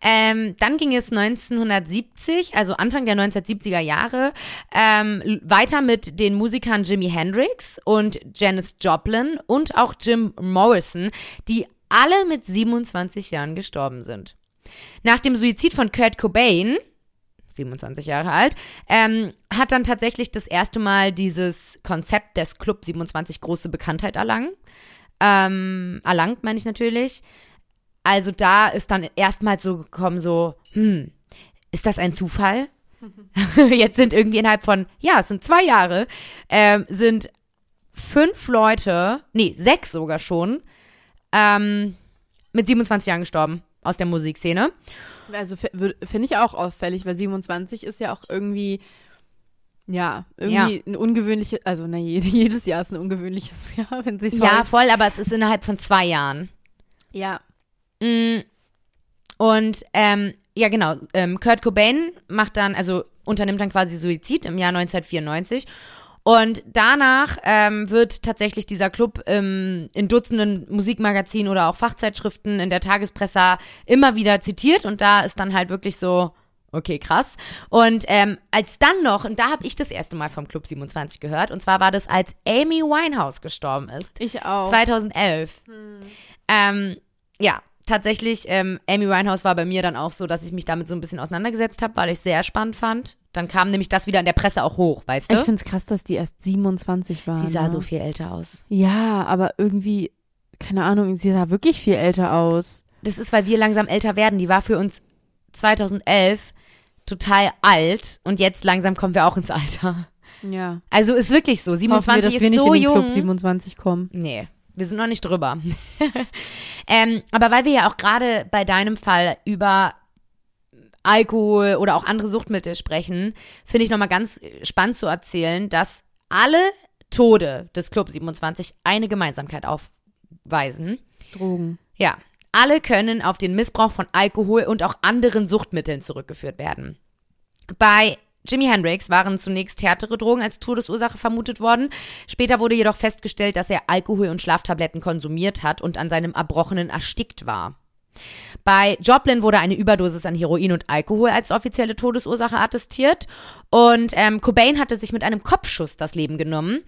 Ähm, dann ging es 1970, also Anfang der 1970er Jahre, ähm, weiter mit den Musikern Jimi Hendrix und Janis Joplin und auch Jim Morrison, die alle mit 27 Jahren gestorben sind. Nach dem Suizid von Kurt Cobain, 27 Jahre alt, ähm, hat dann tatsächlich das erste Mal dieses Konzept des Club 27 große Bekanntheit erlangen. Ähm, erlangt, meine ich natürlich. Also da ist dann erstmals so gekommen, so, hm, ist das ein Zufall? (laughs) Jetzt sind irgendwie innerhalb von, ja, es sind zwei Jahre, ähm, sind fünf Leute, nee, sechs sogar schon, ähm, mit 27 Jahren gestorben aus der Musikszene. Also finde ich auch auffällig, weil 27 ist ja auch irgendwie, ja, irgendwie ein ungewöhnliches, also na, je- (laughs) jedes Jahr ist ein ungewöhnliches (laughs) Jahr, wenn sich Ja, voll, aber es ist innerhalb von zwei Jahren. ja. Mm, Und ähm, ja, genau. Ähm, Kurt Cobain macht dann, also unternimmt dann quasi Suizid im Jahr 1994. Und danach ähm, wird tatsächlich dieser Club ähm, in Dutzenden Musikmagazinen oder auch Fachzeitschriften in der Tagespresse immer wieder zitiert. Und da ist dann halt wirklich so, okay, krass. Und ähm, als dann noch, und da habe ich das erste Mal vom Club 27 gehört, und zwar war das, als Amy Winehouse gestorben ist. Ich auch. 2011. Ähm, ja, tatsächlich, ähm, Amy Winehouse war bei mir dann auch so, dass ich mich damit so ein bisschen auseinandergesetzt habe, weil ich es sehr spannend fand. Dann kam nämlich das wieder in der Presse auch hoch, weißt Ich du? finde es krass, dass die erst 27 war. Sie sah ne? so viel älter aus. Ja, aber irgendwie, keine Ahnung, sie sah wirklich viel älter aus. Das ist, weil wir langsam älter werden. Die war für uns 2011 total alt und jetzt langsam kommen wir auch ins Alter. Ja. Also ist wirklich so. Hoffen 27 wir, dass ist wir nicht so in den jung. Club 27 kommen. Nee, wir sind noch nicht drüber. (laughs) ähm, aber weil wir ja auch gerade bei deinem Fall über Alkohol oder auch andere Suchtmittel sprechen, finde ich nochmal ganz spannend zu erzählen, dass alle Tode des Club 27 eine Gemeinsamkeit aufweisen. Drogen. Ja, alle können auf den Missbrauch von Alkohol und auch anderen Suchtmitteln zurückgeführt werden. Bei Jimi Hendrix waren zunächst härtere Drogen als Todesursache vermutet worden. Später wurde jedoch festgestellt, dass er Alkohol und Schlaftabletten konsumiert hat und an seinem Erbrochenen erstickt war. Bei Joplin wurde eine Überdosis an Heroin und Alkohol als offizielle Todesursache attestiert. Und ähm, Cobain hatte sich mit einem Kopfschuss das Leben genommen.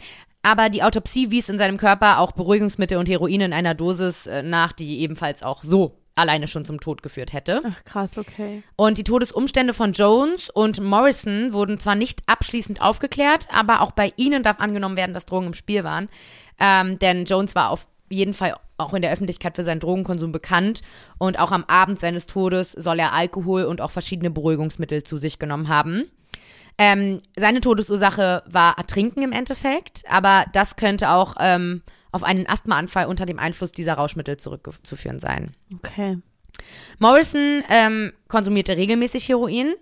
Aber die Autopsie wies in seinem Körper auch Beruhigungsmittel und Heroin in einer Dosis äh, nach, die ebenfalls auch so alleine schon zum Tod geführt hätte. Ach, krass, okay. Und die Todesumstände von Jones und Morrison wurden zwar nicht abschließend aufgeklärt, aber auch bei ihnen darf angenommen werden, dass Drogen im Spiel waren. Ähm, denn Jones war auf jeden Fall auch in der Öffentlichkeit für seinen Drogenkonsum bekannt und auch am Abend seines Todes soll er Alkohol und auch verschiedene Beruhigungsmittel zu sich genommen haben. Ähm, seine Todesursache war Ertrinken im Endeffekt, aber das könnte auch ähm, auf einen Asthmaanfall unter dem Einfluss dieser Rauschmittel zurückzuführen sein. Okay. Morrison ähm, konsumierte regelmäßig Heroin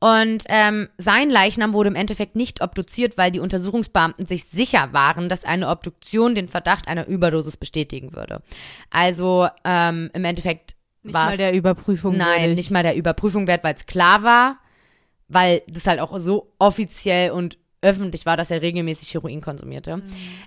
und ähm, sein Leichnam wurde im Endeffekt nicht obduziert, weil die Untersuchungsbeamten sich sicher waren, dass eine Obduktion den Verdacht einer Überdosis bestätigen würde. Also ähm, Nicht im Endeffekt war mal es der Überprüfung. nein, würdig. nicht mal der Überprüfung wert, weil es klar war, weil das halt auch so offiziell und öffentlich war, dass er regelmäßig Heroin konsumierte.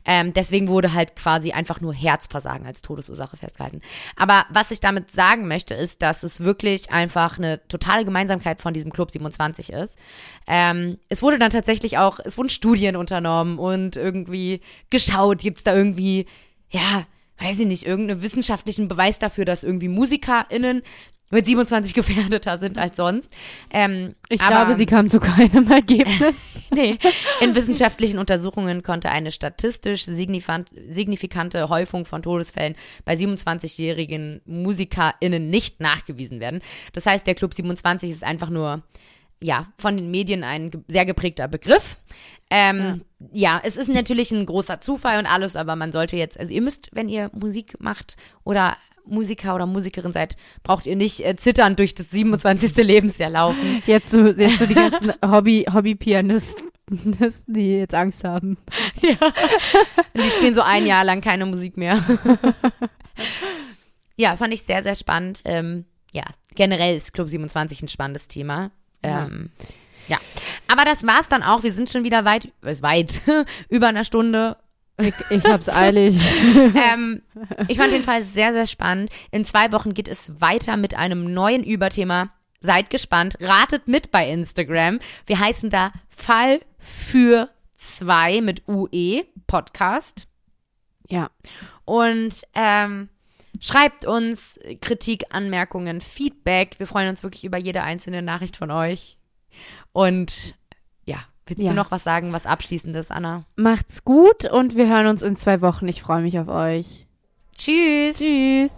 Ähm, deswegen wurde halt quasi einfach nur Herzversagen als Todesursache festgehalten. Aber was ich damit sagen möchte, ist, dass es wirklich einfach eine totale Gemeinsamkeit von diesem Club 27 ist. Ähm, es wurde dann tatsächlich auch, es wurden Studien unternommen und irgendwie geschaut, gibt es da irgendwie, ja, weiß ich nicht, irgendeinen wissenschaftlichen Beweis dafür, dass irgendwie MusikerInnen mit 27 (laughs) gefährdeter sind als sonst. Ähm, Ich aber- glaube, sie kam zu keinem (laughs) Ergebnis. Nee. In wissenschaftlichen Untersuchungen konnte eine statistisch signifikante Häufung von Todesfällen bei 27-jährigen MusikerInnen nicht nachgewiesen werden. Das heißt, der Club 27 ist einfach nur, ja, von den Medien ein sehr geprägter Begriff. Ähm, ja. es ist natürlich ein großer Zufall und alles, aber man sollte jetzt, also ihr müsst, wenn ihr Musik macht oder Musiker oder Musikerin seid, braucht ihr nicht äh, zitternd durch das 27. Lebensjahr laufen. (laughs) Jetzt so, jetzt so die ganzen (laughs) Hobby, Hobby-Pianisten, (laughs) die jetzt Angst haben. Ja. Und die spielen so ein Jahr lang keine Musik mehr. ja, fand ich sehr, sehr spannend. Ähm, ja, generell ist Club 27 ein spannendes Thema. Ähm, ja. Aber das war's dann auch. Wir sind schon wieder weit, äh, weit, über einer Stunde. Ich, ich hab's eilig. (laughs) Ähm, ich fand den Fall sehr, sehr spannend. In zwei Wochen geht es weiter mit einem neuen Überthema. Seid gespannt. Ratet mit bei Instagram. Wir heißen da Fall für zwei mit UE Podcast. Ja. Und ähm, schreibt uns Kritik, Anmerkungen, Feedback. Wir freuen uns wirklich über jede einzelne Nachricht von euch. Und willst Ja. du noch was sagen, was Abschließendes, Anna? Macht's gut und wir hören uns in zwei Wochen. Ich freue mich auf euch. Tschüss. Tschüss.